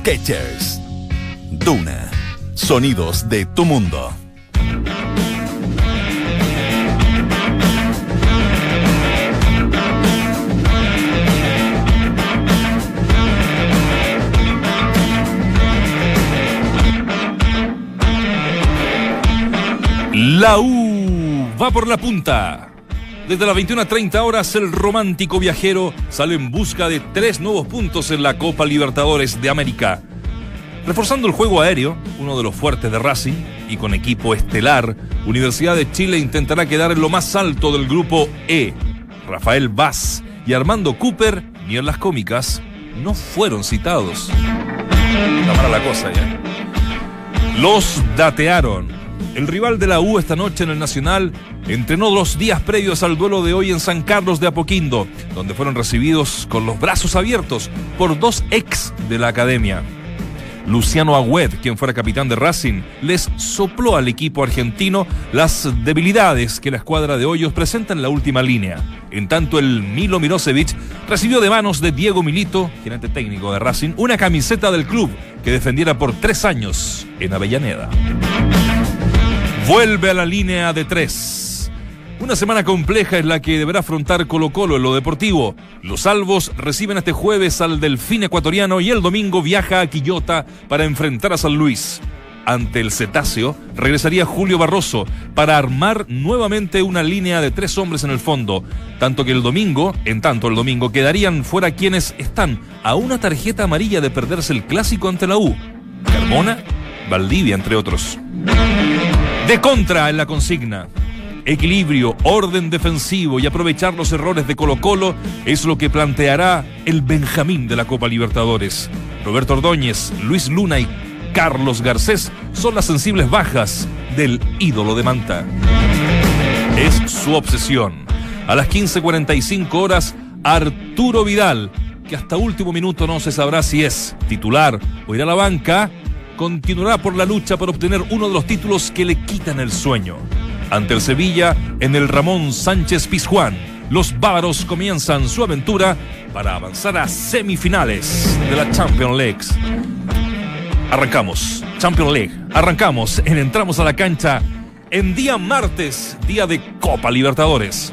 Sketchers. Duna. Sonidos de tu mundo. La U va por la punta. Desde las 21.30 horas, el romántico viajero sale en busca de tres nuevos puntos en la Copa Libertadores de América. Reforzando el juego aéreo, uno de los fuertes de Racing, y con equipo estelar, Universidad de Chile intentará quedar en lo más alto del grupo E. Rafael Vaz y Armando Cooper, ni en las cómicas, no fueron citados. La cosa ya. Los datearon el rival de la U esta noche en el Nacional entrenó los días previos al duelo de hoy en San Carlos de Apoquindo, donde fueron recibidos con los brazos abiertos por dos ex de la academia. Luciano Agüed, quien fuera capitán de Racing, les sopló al equipo argentino las debilidades que la escuadra de Hoyos presenta en la última línea. En tanto, el Milo Mirosevic recibió de manos de Diego Milito, gerente técnico de Racing, una camiseta del club que defendiera por tres años en Avellaneda vuelve a la línea de tres. Una semana compleja es la que deberá afrontar Colo Colo en lo deportivo. Los salvos reciben este jueves al Delfín ecuatoriano y el domingo viaja a Quillota para enfrentar a San Luis. Ante el cetáceo regresaría Julio Barroso para armar nuevamente una línea de tres hombres en el fondo. Tanto que el domingo, en tanto el domingo, quedarían fuera quienes están a una tarjeta amarilla de perderse el clásico ante la U. Carmona, Valdivia, entre otros. De contra en la consigna. Equilibrio, orden defensivo y aprovechar los errores de Colo Colo es lo que planteará el Benjamín de la Copa Libertadores. Roberto Ordóñez, Luis Luna y Carlos Garcés son las sensibles bajas del ídolo de Manta. Es su obsesión. A las 15.45 horas, Arturo Vidal, que hasta último minuto no se sabrá si es titular o irá a la banca, continuará por la lucha para obtener uno de los títulos que le quitan el sueño. Ante el Sevilla, en el Ramón Sánchez Pizjuán, los bávaros comienzan su aventura para avanzar a semifinales de la Champions League. Arrancamos, Champions League, arrancamos en Entramos a la cancha en día martes, día de Copa Libertadores.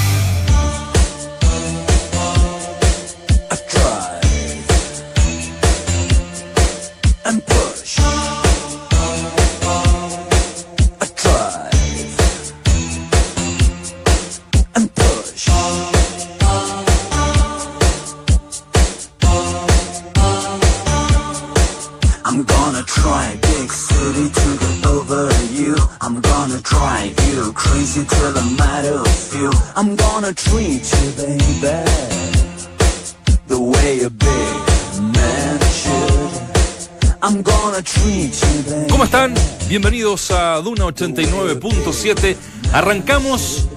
Bienvenidos a Duna 89.7. Arrancamos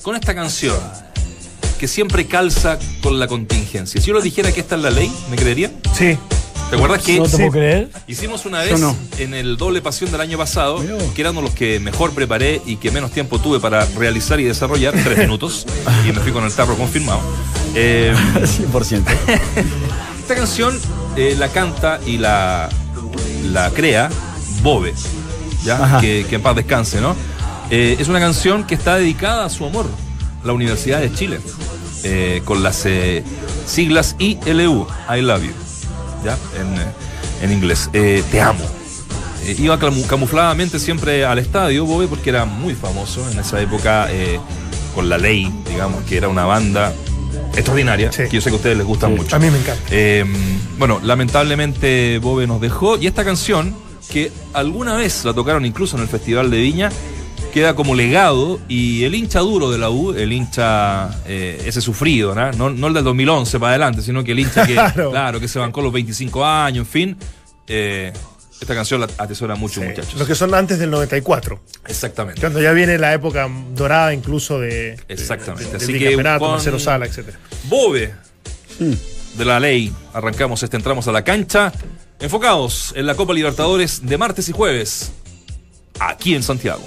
con esta canción que siempre calza con la contingencia. Si yo les dijera que esta es la ley, ¿me creerían? Sí. ¿Te acuerdas que No te puedo creer. hicimos una vez en el doble pasión del año pasado, que eran los que mejor preparé y que menos tiempo tuve para realizar y desarrollar, tres minutos, y me fui con el tarro confirmado. Eh, 100%. esta canción eh, la canta y la, la crea Bobe, Que, que en paz descanse, ¿no? Eh, es una canción que está dedicada a su amor, la Universidad de Chile, eh, con las eh, siglas ILU, I Love You, ¿ya? En, eh, en inglés. Te amo. Iba camu- camufladamente siempre al estadio, Bobe, porque era muy famoso en esa época con la ley, digamos, que era una banda extraordinaria, Sí. que yo sé que a ustedes les gusta mucho. A mí me encanta. Eh, bueno, lamentablemente Bobe nos dejó y esta canción, que alguna vez la tocaron incluso en el Festival de Viña, queda como legado y el hincha duro de la U, el hincha eh, ese sufrido, ¿no? No, no el del 2011 para adelante, sino que el hincha que, Claro. claro, que se bancó los 25 años, en fin. eh, esta canción la atesora mucho, Sí. muchachos. Los que son antes del 94. Exactamente. Cuando ya viene la época dorada incluso de. Exactamente. de- de- Así que con- Sala, etc. Bobe de la ley. Arrancamos este, entramos a la cancha. Enfocados en la Copa Libertadores de martes y jueves. Aquí en Santiago.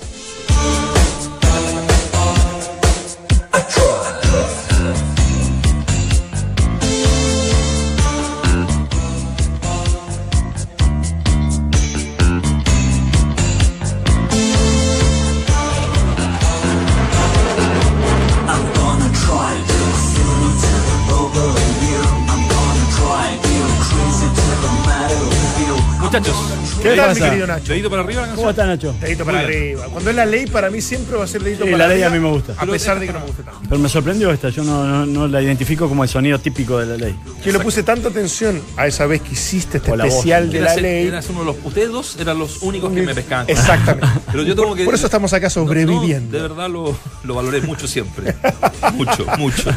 ¿Qué ¿Qué tal, mi querido Nacho? ¿Dedito para arriba la ¿Cómo está Nacho? Dedito para Muy bien. arriba. Cuando es la ley, para mí siempre va a ser dedito Sí, para la ley arriba. a mí me gusta. A pesar de que no me gusta tanto. Pero me sorprendió esta, yo no, no- no la identifico como el sonido típico de la ley. Yo le puse tanta atención a esa vez que hiciste este la voz. especial de la ley. eras uno de los, ustedes dos eran los únicos que me pescaban. Exactamente. Pero yo tengo que. Por eso estamos acá No, sobreviviendo. de verdad lo, lo valoré mucho siempre. mucho, mucho.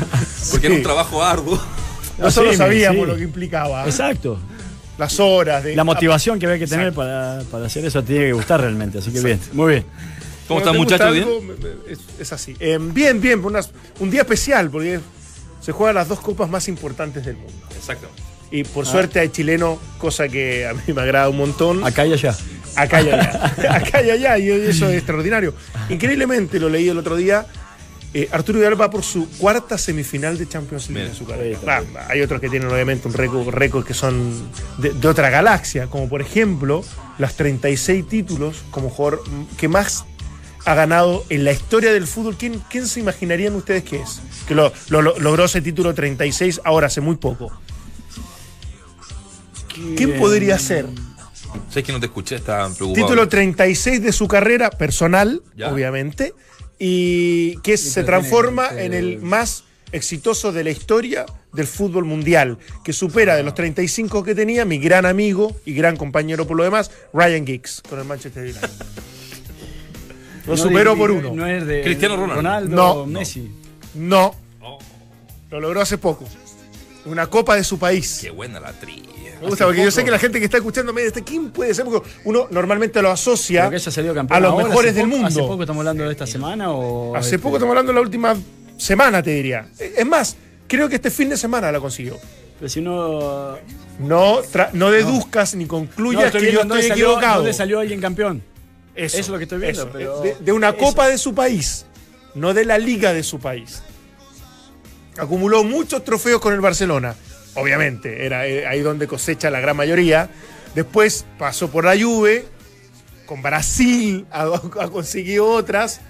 Porque era un trabajo arduo. Nosotros Sí, sabíamos sí. lo que implicaba. Exacto. Las horas de. La motivación que había que tener para, para hacer eso tiene que gustar realmente, así que bien. Muy bien. ¿Cómo están, muchachos? Es, es así. Eh, bien, bien. unas- un día especial porque se juegan las dos copas más importantes del mundo. Exacto. Y por suerte hay chileno, cosa que a mí me agrada un montón. Acá y allá. Acá y allá. Acá y allá, y eso es extraordinario. Increíblemente, lo leí el otro día. Eh, Arturo Vidal va por su cuarta semifinal de Champions League Bien. en su carrera. Ah, hay otros que tienen obviamente un récord, récord que son de, de otra galaxia, como por ejemplo las 36 títulos como jugador que más ha ganado en la historia del fútbol. ¿Quién, quién se imaginarían ustedes que es? Que lo, lo- lo- logró ese título 36 ahora, hace muy poco. ¿Quién podría ser? Sé que no te escuché, estaba preocupado. Título 36 de su carrera personal, Ya. obviamente, y que se transforma en el más exitoso de la historia del fútbol mundial, que supera de los 35 que tenía mi gran amigo y gran compañero por lo demás, Ryan Giggs, con el Manchester United. Lo superó por uno. No es de Cristiano Ronaldo. Ronaldo No. Messi. No, Oh, lo logró hace poco. Una copa de su país. qué buena la trilla. Me gusta, porque yo sé que la gente que está escuchando me dice, ¿quién puede ser? Porque uno normalmente lo asocia a los ahora, mejores del poco- ¿Hace mundo. poco estamos hablando de esta semana o...? Hace este, poco estamos hablando de la última semana, te diría. Es más, creo que este fin de semana la consiguió. Pero si no... No, no deduzcas ni concluyas que yo estoy equivocado. dónde salió alguien campeón. Eso, Eso es lo que estoy viendo, de, de una eso. copa de su país, no de la liga de su país. Acumuló muchos trofeos con el Barcelona, obviamente, era eh, ahí donde cosecha la gran mayoría. Después pasó por la Juve, con Brasil ha, ha conseguido otras.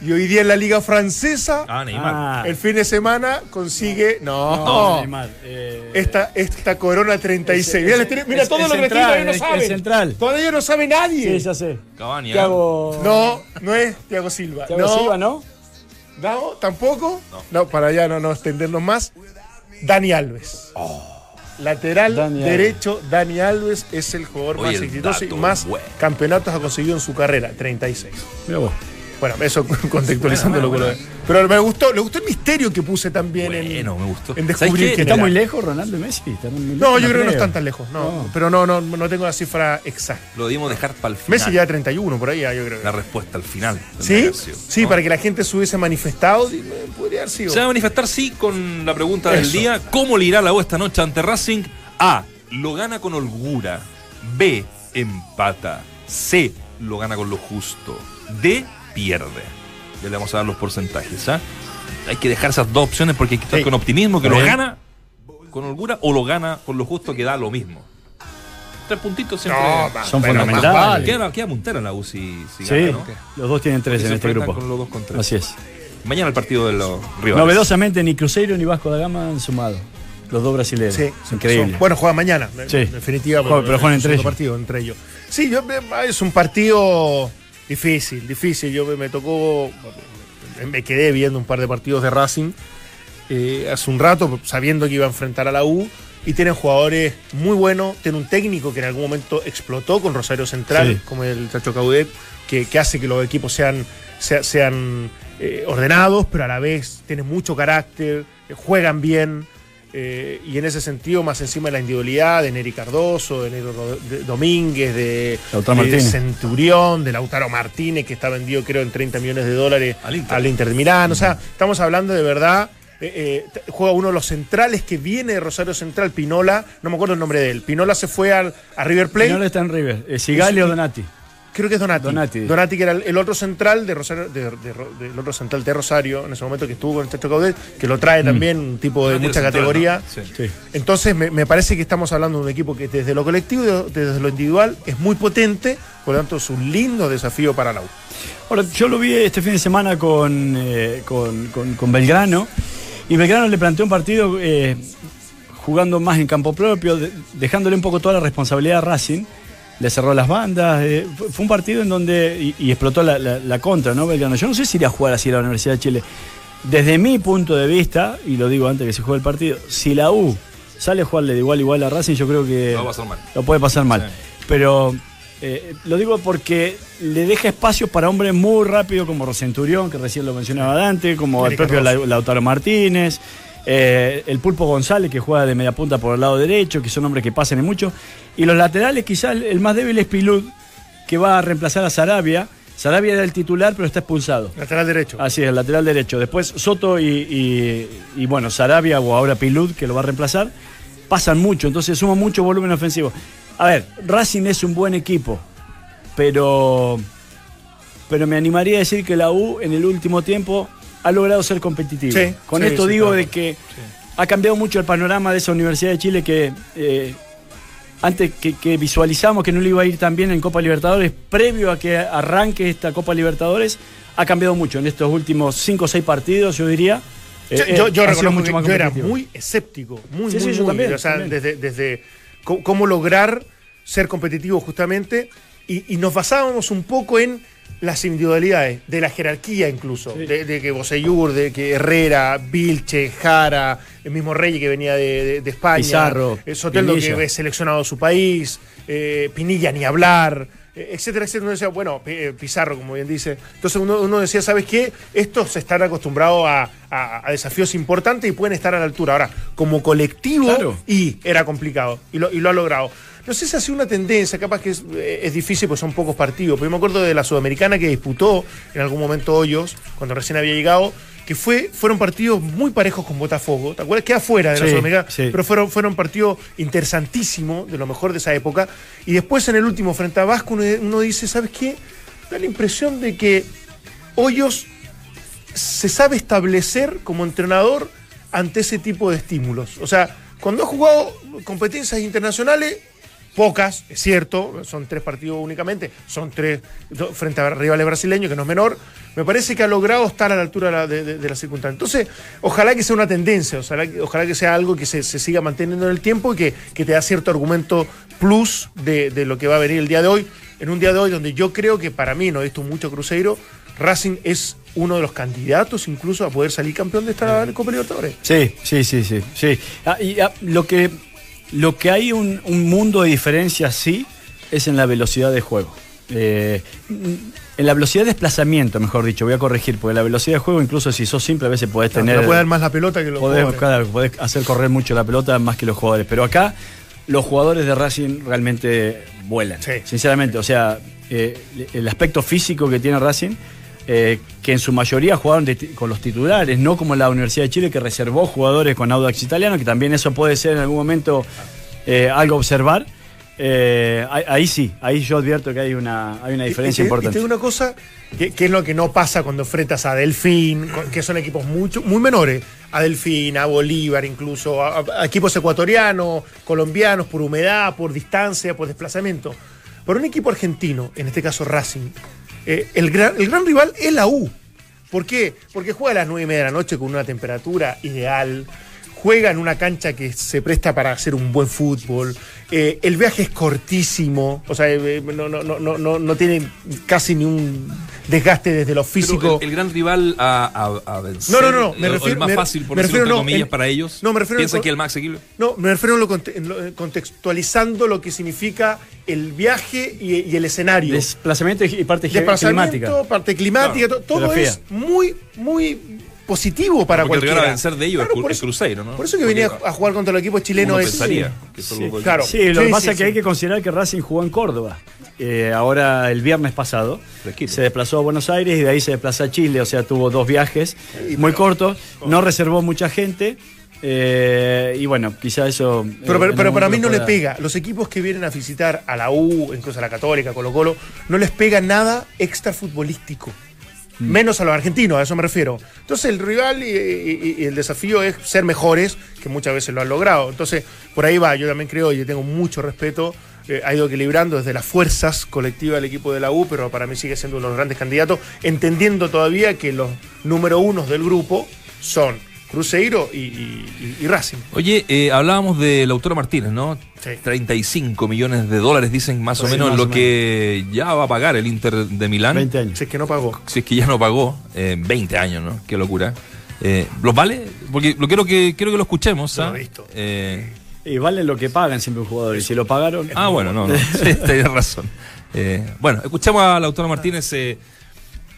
Y hoy día en la liga francesa, Ah, Neymar. Ah, el fin de semana consigue... No, no, Neymar, eh, esta, esta corona 36. el- mira, tiene- mira el- todo lo que todavía no saben. central. Todavía no sabe nadie. Sí, ya sé. Cavani, ¿eh? Thiago... No, no es Thiago Silva. Thiago no, Silva, ¿no? No, tampoco. No. para allá no, no extendernos más. Dani Alves. Lateral Dani Alves. derecho, Dani Alves es el jugador más exitoso y más bueno. campeonatos ha conseguido en su carrera, 36. Mira vos. Bueno, eso contextualizando Bueno, lo que bueno, lo- Pero me gustó, le gustó el misterio que puse también en, Bueno, me gustó. en ¿Sabes descubrir quién ¿Está era. muy lejos Ronaldo y Messi? ¿Están muy lejos? No, yo creo que no están tan lejos, no. No. Pero no, no, no tengo la cifra exacta. Lo debimos dejar para el final. Messi ya 31 por ahí, ya, yo creo. La respuesta al final. ¿Sí? Sí, ¿no? para que la gente se hubiese manifestado, podría haber sido. Se va a manifestar, sí, con la pregunta del día. ¿Cómo le irá la U esta noche ante Racing? A. Lo gana con holgura. B. Empata. C. Lo gana con lo justo. D. Pierde. Ya le vamos a dar los porcentajes. ¿ah? Hay que dejar esas dos opciones porque hay que estar Sí. con optimismo que lo bien. gana con holgura o lo gana con lo justo que da lo mismo. Tres puntitos siempre. No, Son fundamentales. Queda, queda puntera la U si, si Sí, gana, ¿no? los dos tienen tres en este grupo. Con los dos con tres. Así es. Mañana el partido de los rivales. Novedosamente, ni Cruzeiro ni Vasco da Gama han sumado. Los dos brasileños. Sí, increíble. son- bueno, juega mañana. Sí. En definitiva, pero juegan entre ellos. partido entre ellos. Sí, yo, me- es un partido difícil, difícil. Yo me, me tocó, me quedé viendo un par de partidos de Racing eh, hace un rato, sabiendo que iba a enfrentar a la U. Y tienen jugadores muy buenos. Tiene un técnico que en algún momento explotó con Rosario Central, Sí. como el Chacho Caudet, que, que hace que los equipos sean, sea- sean eh, ordenados, pero a la vez tienen mucho carácter, eh, juegan bien. Eh, y en ese sentido, más encima de la individualidad de Neri Cardoso, de de Domínguez, de. Centurión, de Lautaro Martínez, que está vendido creo en 30 millones de dólares Al Inter. al Inter de Milán. O sea, estamos hablando de verdad. eh, eh, juega uno de los centrales que viene de Rosario Central, Pinola, no me acuerdo el nombre de él. Pinola se fue al, a River Plate. No está en River. Eh, Sigali o Donati. Creo que es Donati. Donati. que era el, el otro central de Rosario, de, de Ro- del otro central de Rosario, en ese momento que estuvo con el Chacho Caudet, que lo trae también un tipo de Ah, mucha central, categoría. ¿no? Sí. Sí. Entonces me, me parece que estamos hablando de un equipo que desde lo colectivo desde lo individual es muy potente, por lo tanto es un lindo desafío para la U. Ahora, yo lo vi este fin de semana con, eh, con, con- con Belgrano. Y Belgrano le planteó un partido eh, jugando más en campo propio, de- dejándole un poco toda la responsabilidad a Racing. Le cerró las bandas. eh, fue, un partido en donde. Y, y explotó la, la- la contra, ¿no? Belgrano. Yo no sé si iría a jugar así a la Universidad de Chile. Desde mi punto de vista, y lo digo antes que se juegue el partido, si la U sale a jugarle de igual igual a Racing, yo creo que. Lo va a pasar mal. Lo puede pasar mal. Sí. Pero eh, lo digo porque le deja espacio para hombres muy rápidos como Rosenturión, que recién lo mencionaba Dante, como el propio Lautaro Martínez, eh, el Pulpo González, que juega de media punta por el lado derecho, que son hombres que pasan en mucho. Y los laterales, quizás el, más débil es Pilud, que va a reemplazar a Sarabia. Sarabia era el titular, pero está expulsado. Lateral derecho. Así es, el lateral derecho. Después Soto y, y- y, bueno, Sarabia o ahora Pilud, que lo va a reemplazar, pasan mucho, entonces suma mucho volumen ofensivo. A ver, Racing es un buen equipo, pero, pero me animaría a decir que la U en el último tiempo ha logrado ser competitivo. Sí, Con sí, esto sí, digo claro. de que ha cambiado mucho el panorama de esa Universidad de Chile que eh, antes que, que visualizamos que no le iba a ir tan bien en Copa Libertadores, previo a que arranque esta Copa Libertadores, ha cambiado mucho en estos últimos 5 o 6 partidos, yo diría. Yo, Eh, yo- eh, yo que yo era muy escéptico, muy, Sí, muy, sí, yo muy, también, o sea, también. desde, desde cómo lograr ser competitivo justamente, y, y nos basábamos un poco en las individualidades, de la jerarquía incluso, Sí. de, de que Boseyur, de que Herrera, Vilche, Jara, el mismo Rey que venía de, de- de España, Pizarro, eh, Soteldo Pinilla. que es seleccionado de su país, eh, Pinilla ni hablar, eh, etcétera, etcétera. Uno decía, bueno, Pi- Pizarro, como bien dice. Entonces uno, uno decía, ¿sabes qué? Estos están acostumbrados a, a- a desafíos importantes y pueden estar a la altura. Ahora, como colectivo, Claro. y era complicado, y lo, y lo ha logrado. No sé si ha sido una tendencia, capaz que es, eh, es difícil, pues son pocos partidos, pero yo me acuerdo de la Sudamericana que disputó en algún momento Hoyos, cuando recién había llegado, que fue, fueron partidos muy parejos con Botafogo. ¿Te acuerdas? Queda fuera de la Sí, Sudamericana, sí. pero fueron, fueron partidos interesantísimos, de lo mejor de esa época. Y después en el último, frente a Vasco, uno, uno dice, ¿sabes qué? Da la impresión de que Hoyos se sabe establecer como entrenador ante ese tipo de estímulos. O sea, cuando ha jugado competencias internacionales, pocas, es cierto, son tres partidos únicamente, son tres frente a rivales brasileños, que no es menor, me parece que ha logrado estar a la altura de la, de, de- la circunstancia. Entonces, ojalá que sea una tendencia, ojalá, que- ojalá que sea algo que se, se siga manteniendo en el tiempo y que, que te da cierto argumento plus de, de lo que va a venir el día de hoy. En un día de hoy donde yo creo que para mí, no he visto mucho Cruzeiro, Racing es uno de los candidatos incluso a poder salir campeón de esta Copa Libertadores. Sí, sí, sí, sí. sí. Ah, y ah, lo, que, lo que hay un, un mundo de diferencia, sí, es en la velocidad de juego. Eh, en la velocidad de desplazamiento, mejor dicho, voy a corregir, porque la velocidad de juego, incluso si sos simple, a veces podés tener. Puede dar más la pelota que los podés, jugadores. claro, podés hacer correr mucho la pelota más que los jugadores. Pero acá, los jugadores de Racing realmente vuelan. Sí. Sinceramente, o sea, eh, el aspecto físico que tiene Racing. Eh, que en su mayoría jugaron de con los titulares, no como la Universidad de Chile que reservó jugadores con Audax Italiano, que también eso puede ser en algún momento eh, algo a observar. Eh, ahí, sí, ahí yo advierto que hay una, hay una diferencia y importante. Y te digo una cosa, que, que es lo que no pasa cuando enfrentas a Delfín, que son equipos mucho, muy menores, a Delfín, a Bolívar incluso, a, a equipos ecuatorianos, colombianos, por humedad, por distancia, por desplazamiento. Pero un equipo argentino, en este caso Racing, eh, el, gran, el gran rival es la U. ¿Por qué? Porque juega a las 9 y media de la noche con una temperatura ideal, juega en una cancha que se presta para hacer un buen fútbol, eh, el viaje es cortísimo, o sea, eh, no, no, no, no, no, no tiene casi ni un desgaste desde lo Pero físico. el, el gran rival a, a- a vencer. No, no, no, eh, me o refiero- el más me- fácil, por me decirlo refiero, entre no, comillas, en- para ellos. no, me refiero ¿Piensan en- que el más asequible? No, me refiero a lo conte- en lo- eh, contextualizando lo que significa el viaje y, y el escenario. Desplazamiento y parte Desplazamiento, climática. parte climática, Claro, todo geografía. es muy, muy positivo para Porque cualquiera. a vencer de ellos Claro, por es eso- Cruzeiro, ¿no? Por eso que Porque venía a jugar contra el equipo chileno es. pensaría que solo Sí, claro. Sí, lo Sí, que pasa sí, es que sí. hay que considerar que Racing jugó en Córdoba. Eh, ahora, el viernes pasado, se desplazó a Buenos Aires y de ahí se desplazó a Chile. O sea, tuvo dos viajes muy cortos. No reservó mucha gente. eh, y bueno, quizá eso. eh, Pero, pero, algún para mí no le pueda- pega. Los equipos que vienen a visitar a la U, incluso a la Católica, Colo Colo, no les pega nada extra futbolístico. Mm. Menos a los argentinos, a eso me refiero. Entonces el rival y, el desafío es ser mejores, que muchas veces lo han logrado. Entonces, por ahí va, yo también creo y tengo mucho respeto. eh, ha ido equilibrando desde las fuerzas colectivas del equipo de la U, pero para mí sigue siendo uno de los grandes candidatos, entendiendo todavía que los número unos del grupo son Cruzeiro y, y- y Racing. Oye, eh, hablábamos de Lautaro Martínez, ¿no? Sí. 35 millones de dólares, dicen más o Sí, menos más lo o que ya va a pagar el Inter de Milán. 20 años. Si es que no pagó. Si es que ya no pagó, eh, 20 años, ¿no? Qué locura. Eh, ¿Los vale? Porque lo quiero que quiero que lo escuchemos. Lo ¿ah? he visto. Eh, Y vale lo que pagan siempre un jugador. Y si lo pagaron. ah, bueno, no, no. Sí, tenés razón. Eh, bueno, escuchamos a Lautaro Martínez eh,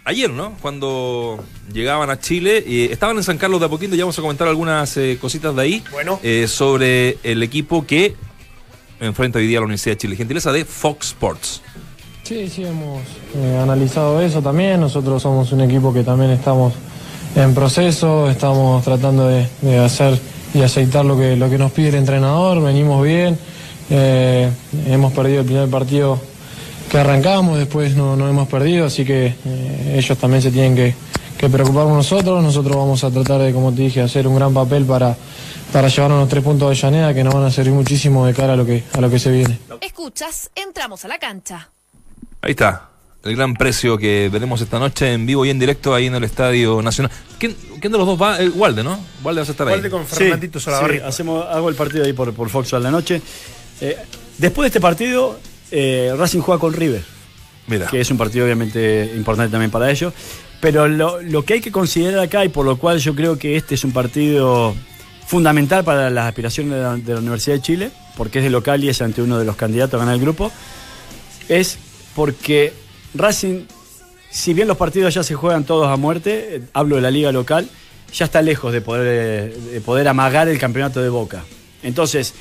ayer, ¿no? Cuando llegaban a Chile. eh, estaban en San Carlos de Apoquindo, ya vamos a comentar algunas eh, cositas de ahí. Bueno. eh, sobre el equipo que enfrenta hoy día a la Universidad de Chile. Gentileza de Fox Sports. Sí, sí, hemos eh, analizado eso también. Nosotros somos un equipo que también estamos en proceso, estamos tratando de, de hacer y aceitar lo que, lo que nos pide el entrenador, venimos bien. Eh, hemos perdido el primer partido que arrancamos, después no, no hemos perdido, así que eh, ellos también se tienen que, que preocupar por nosotros. Nosotros vamos a tratar de, como te dije, hacer un gran papel para, para llevarnos los tres puntos de Llaneda que nos van a servir muchísimo de cara a lo que, a lo que se viene. Escuchas, entramos a la cancha. Ahí está. El gran precio que veremos esta noche en vivo y en directo ahí en el Estadio Nacional. ¿Quién, quién de los dos va? Eh, Walde, ¿no? Walde vas a estar ahí. Walde con Sí, Fernandito sí, hacemos, hago el partido ahí por, por Fox a la noche. Eh, después de este partido, eh, Racing juega con River, Mira. que es un partido obviamente importante también para ellos. Pero lo, lo que hay que considerar acá, y por lo cual yo creo que este es un partido fundamental para las aspiraciones de la, de la Universidad de Chile, porque es de local y es ante uno de los candidatos a ganar el grupo, es porque Racing, si bien los partidos ya se juegan todos a muerte, eh, hablo de la liga local, ya está lejos de poder, eh, de poder amagar el campeonato de Boca. Entonces,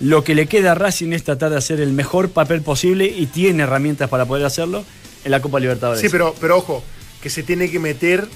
lo que le queda a Racing es tratar de hacer el mejor papel posible y tiene herramientas para poder hacerlo en la Copa Libertadores. Sí, pero, pero ojo, que se tiene que meter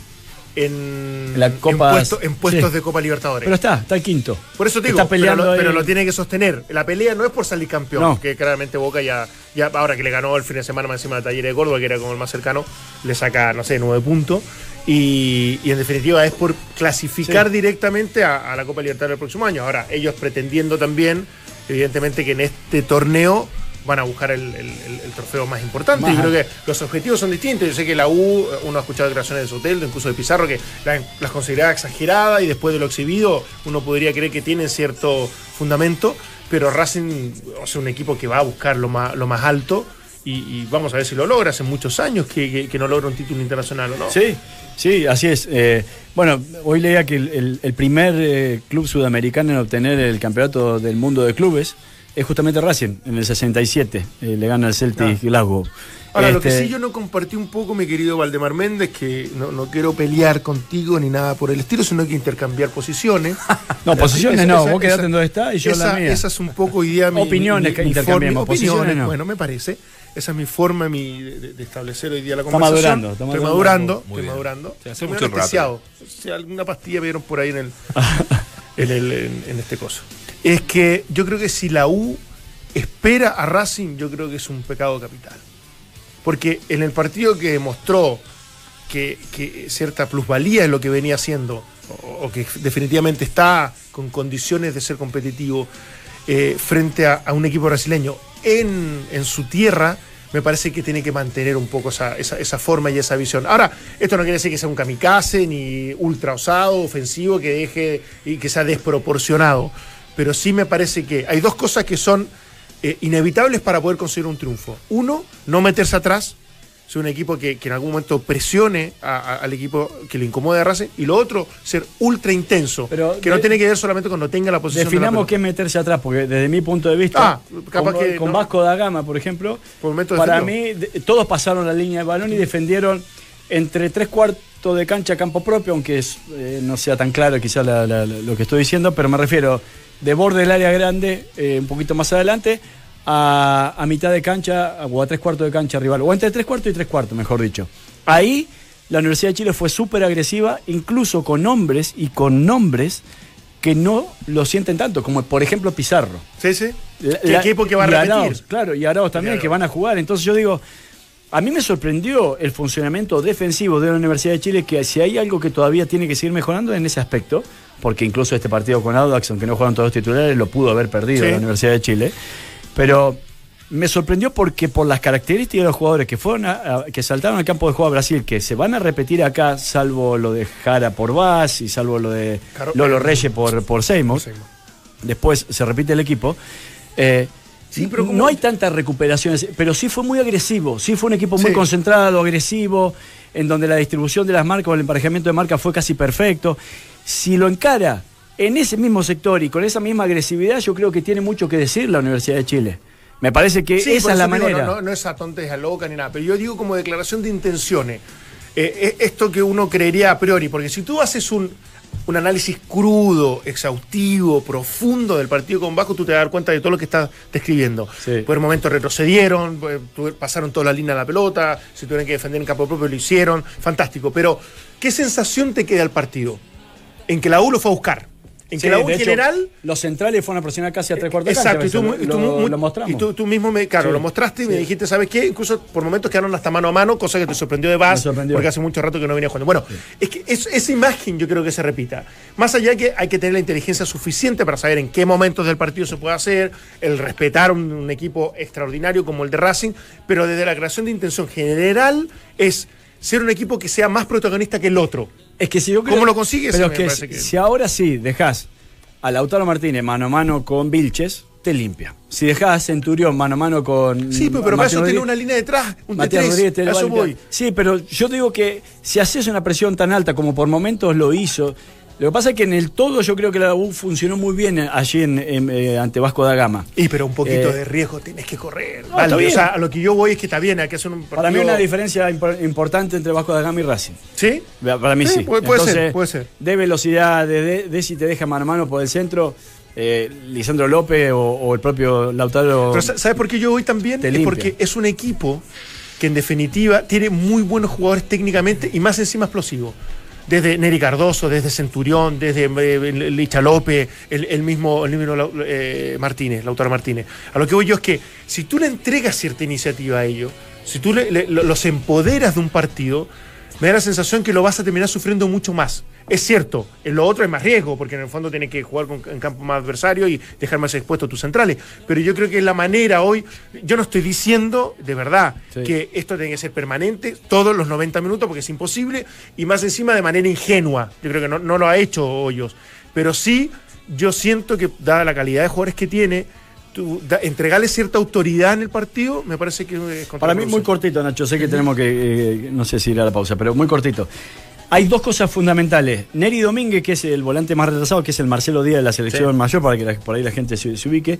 en, En la en Copa- puesto- en puestos sí. de Copa Libertadores. Pero está, está el quinto. Por eso te digo, está peleando pero, lo, pero lo tiene que sostener. La pelea no es por salir campeón, No. que claramente Boca ya, ya, ahora que le ganó el fin de semana más encima de Talleres de Córdoba, que era como el más cercano, le saca, no sé, nueve puntos. Y, y en definitiva es por clasificar Sí. directamente a, a la Copa Libertadores del próximo año. Ahora, ellos pretendiendo también, evidentemente, que en este torneo van a buscar el, el- el- el trofeo más importante. Más y creo que los objetivos son distintos. Yo sé que la U, uno ha escuchado declaraciones de Soteldo, incluso de Pizarro, que la- las consideraba exageradas y después de lo exhibido uno podría creer que tienen cierto fundamento, pero Racing o sea, un equipo que va a buscar lo más, lo más alto y, y vamos a ver si lo logra. Hace muchos años que, que- que no logra un título internacional o no. Sí, sí, así es. Eh, bueno, hoy leía que el, el- el primer eh, club sudamericano en obtener el campeonato del mundo de clubes es justamente Racing, en el 67. eh, le gana al Celtic Ah. Glasgow. Ahora, lo que Este, sí yo no compartí un poco, mi querido Valdemar Méndez, que no, no quiero pelear contigo ni nada por el estilo, sino que intercambiar posiciones. No, posiciones Esa- no, esa- vos quedate esa- en donde está y yo esa, la mía. Esa es un poco día mi, Opiniones mi- que mi intercambiamos, posiciones no. bueno, me parece. Esa es mi forma mi, de, de establecer hoy día la Está conversación. madurando, está Estoy madurando. madurando, Muy estoy madurando. Sí, hace Estoy mucho rato. anestesiado. Si alguna pastilla vieron por ahí en el, en, el- en- en este coso. Es que yo creo que si la U espera a Racing, yo creo que es un pecado capital. Porque en el partido que demostró que, que cierta plusvalía es lo que venía haciendo, o, o que definitivamente está con condiciones de ser competitivo eh, frente a, a un equipo brasileño en, su tierra, me parece que tiene que mantener un poco esa, esa- esa forma y esa visión. Ahora, esto no quiere decir que sea un kamikaze, ni ultra osado, ofensivo, que deje y que sea desproporcionado, pero sí me parece que hay dos cosas que son eh, inevitables para poder conseguir un triunfo. Uno, no meterse atrás, ser un equipo que, que en algún momento presione a- a- al equipo que le incomode a Racing. Y lo otro, ser ultra intenso, Pero que no de- tiene que ver solamente cuando tenga la posición. de la Definamos pelota. qué es meterse atrás, porque desde mi punto de vista, Ah, capaz con, que con no. Vasco da Gama, por ejemplo, Por para mí de- todos pasaron la línea de balón y defendieron entre tres cuartos de cancha campo propio, aunque es, eh, no sea tan claro quizás la- la- la- lo que estoy diciendo, pero me refiero de borde del área grande, eh, un poquito más adelante, a, a mitad de cancha o a tres cuartos de cancha rival, o entre tres cuartos y tres cuartos, mejor dicho. Ahí la Universidad de Chile fue súper agresiva, incluso con hombres y con nombres que no lo sienten tanto, como por ejemplo Pizarro. Sí, sí. La- ¿Qué la- equipo que va a repetir? Claro, y Arauz también, que van a jugar. Entonces yo digo, a mí me sorprendió el funcionamiento defensivo de la Universidad de Chile, que si hay algo que todavía tiene que seguir mejorando en ese aspecto, porque incluso este partido con Audax, aunque no jugaron todos los titulares, lo pudo haber perdido Sí. la Universidad de Chile. Pero me sorprendió porque por las características de los jugadores que fueron a- a- que saltaron al campo de juego a Brasil, que se van a repetir acá, salvo lo de Jara por Vaz y salvo lo de Caro- Lolo Reyes por, por Seymour, después se repite el equipo. eh, Sí, pero no hay tantas recuperaciones, pero sí fue muy agresivo, sí fue un equipo muy Sí. concentrado, agresivo, en donde la distribución de las marcas o el emparejamiento de marcas fue casi perfecto. Si lo encara en ese mismo sector y con esa misma agresividad, yo creo que tiene mucho que decir la Universidad de Chile. Me parece que Sí, esa es la digo, manera. no, no, no es a tonteja loca ni nada, pero yo digo como declaración de intenciones. Eh, eh, esto que uno creería a priori, porque si tú haces un, un análisis crudo, exhaustivo, profundo del partido con Vasco, tú te vas a dar cuenta de todo lo que estás describiendo. Sí. Por momentos retrocedieron, eh, pasaron toda la línea de la pelota, si tuvieron que defender en campo propio lo hicieron, fantástico. Pero, ¿qué sensación te queda al partido? En que la U lo fue a buscar. En Sí, que la U de hecho, general los centrales fueron a presionar casi a tres cuartos de Exacto, cancha, y tú, lo, mostramos. y tú, tú mismo me, claro, Sí, lo mostraste y me dijiste, ¿sabes qué? Incluso por momentos quedaron hasta mano a mano, cosa que te sorprendió de Vaz, porque hace mucho rato que no venía jugando. Bueno, es que es- esa imagen yo creo que se repita. Más allá de que hay que tener la inteligencia suficiente para saber en qué momentos del partido se puede hacer, el respetar un, un equipo extraordinario como el de Racing, pero desde la creación de intención general es ser un equipo que sea más protagonista que el otro. Es que si yo ¿Cómo lo consigues? Pero es que, si- que- si ahora sí dejas a Lautaro Martínez mano a mano con Vilches, te limpia. Si dejas a Centurión mano a mano con. Sí, pero, pero para eso tiene una línea detrás, un Matías T3, Rodríguez te lo voy. Sí, pero yo digo que si haces una presión tan alta como por momentos lo hizo, lo que pasa es que en el todo yo creo que la U funcionó muy bien allí en, en, eh, ante Vasco da Gama. Y pero un poquito Eh, de riesgo tenés que correr. No, Vale, está o sea, a lo que yo voy es que está bien, hay que hacer un partido. Para mí una diferencia impor- importante entre Vasco da Gama y Racing. ¿Sí? Para mí Sí, sí. puede- puede ser, puede ser. De velocidad, de, de, de si te deja mano a mano por el centro, eh, Lisandro López o, o el propio Lautaro. Pero sa- ¿sabes por qué yo voy también? Te Es limpia. porque es un equipo que en definitiva tiene muy buenos jugadores técnicamente y más encima explosivos. Desde Neri Cardoso, desde Centurión, desde eh, Licha López, el, mismo, el mismo eh, Martínez, Lautaro Martínez. A lo que voy yo es que si tú le entregas cierta iniciativa a ellos, si tú le- le- lo- los empoderas de un partido, me da la sensación que lo vas a terminar sufriendo mucho más. Es cierto, en lo otro es más riesgo, porque en el fondo tienes que jugar con, en campo más adversario y dejar más expuestos tus centrales. Pero yo creo que la manera hoy, yo no estoy diciendo de verdad Sí. que esto tiene que ser permanente todos los 90 minutos, porque es imposible, y más encima de manera ingenua. Yo creo que no, no lo ha hecho Hoyos. Pero sí, yo siento que, dada la calidad de jugadores que tiene, tú, da- entregarle cierta autoridad en el partido, me parece que es Para mí muy cortito, Nacho. Sé que tenemos que, eh, no sé si ir a la pausa, pero muy cortito. Hay dos cosas fundamentales. Neri Domínguez, que es el volante más retrasado, que es el Marcelo Díaz de la selección mayor, para que la- por ahí la gente se, se ubique.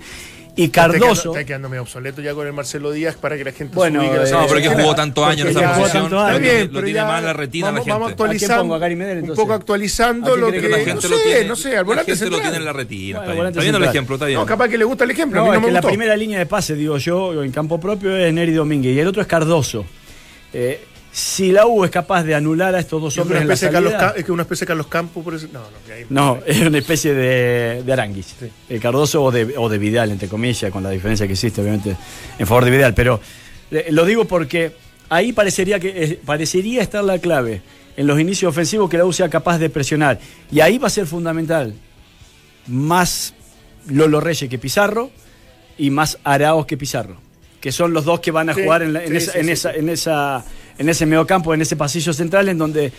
Y Está quedando, Cardoso. está quedando medio obsoleto ya con el Marcelo Díaz para que la gente Bueno, se ubique. eh, No, pero que jugó tantos años en esa posición. Está bien, tiene- lo pero tiene ya más la retina vamos, la gente. vamos ¿A quién actualizando, pongo? ¿A Gary Medel, un poco actualizando ¿A quién lo que, que la la no gente sé, lo tiene, no sé, al la volante gente lo tiene en la retina. Bueno, está bien. volante Está viendo el ejemplo, está bien. No, capaz que le gusta el ejemplo, a No, es me que la primera línea de pase, digo yo, en campo propio es Neri Domínguez y el otro es Cardoso. Eh, si la U es capaz de anular a estos dos hombres que en una la Carlos es que una especie de Carlos Campos, por eso. No, no, que ahí- No, es una especie de, de Aranguis. Eh, Cardoso o de, o de Vidal, entre comillas, con la diferencia que existe, obviamente, en favor de Vidal. Pero eh, lo digo porque ahí parecería, que, eh, parecería estar la clave en los inicios ofensivos que la U sea capaz de presionar. Y ahí va a ser fundamental más Lolo Reyes que Pizarro y más Araos que Pizarro. Que son los dos que van a Sí, jugar en, la- en sí, esa, sí, en, sí, esa, sí. en, esa, en ese mediocampo, en ese pasillo central, en donde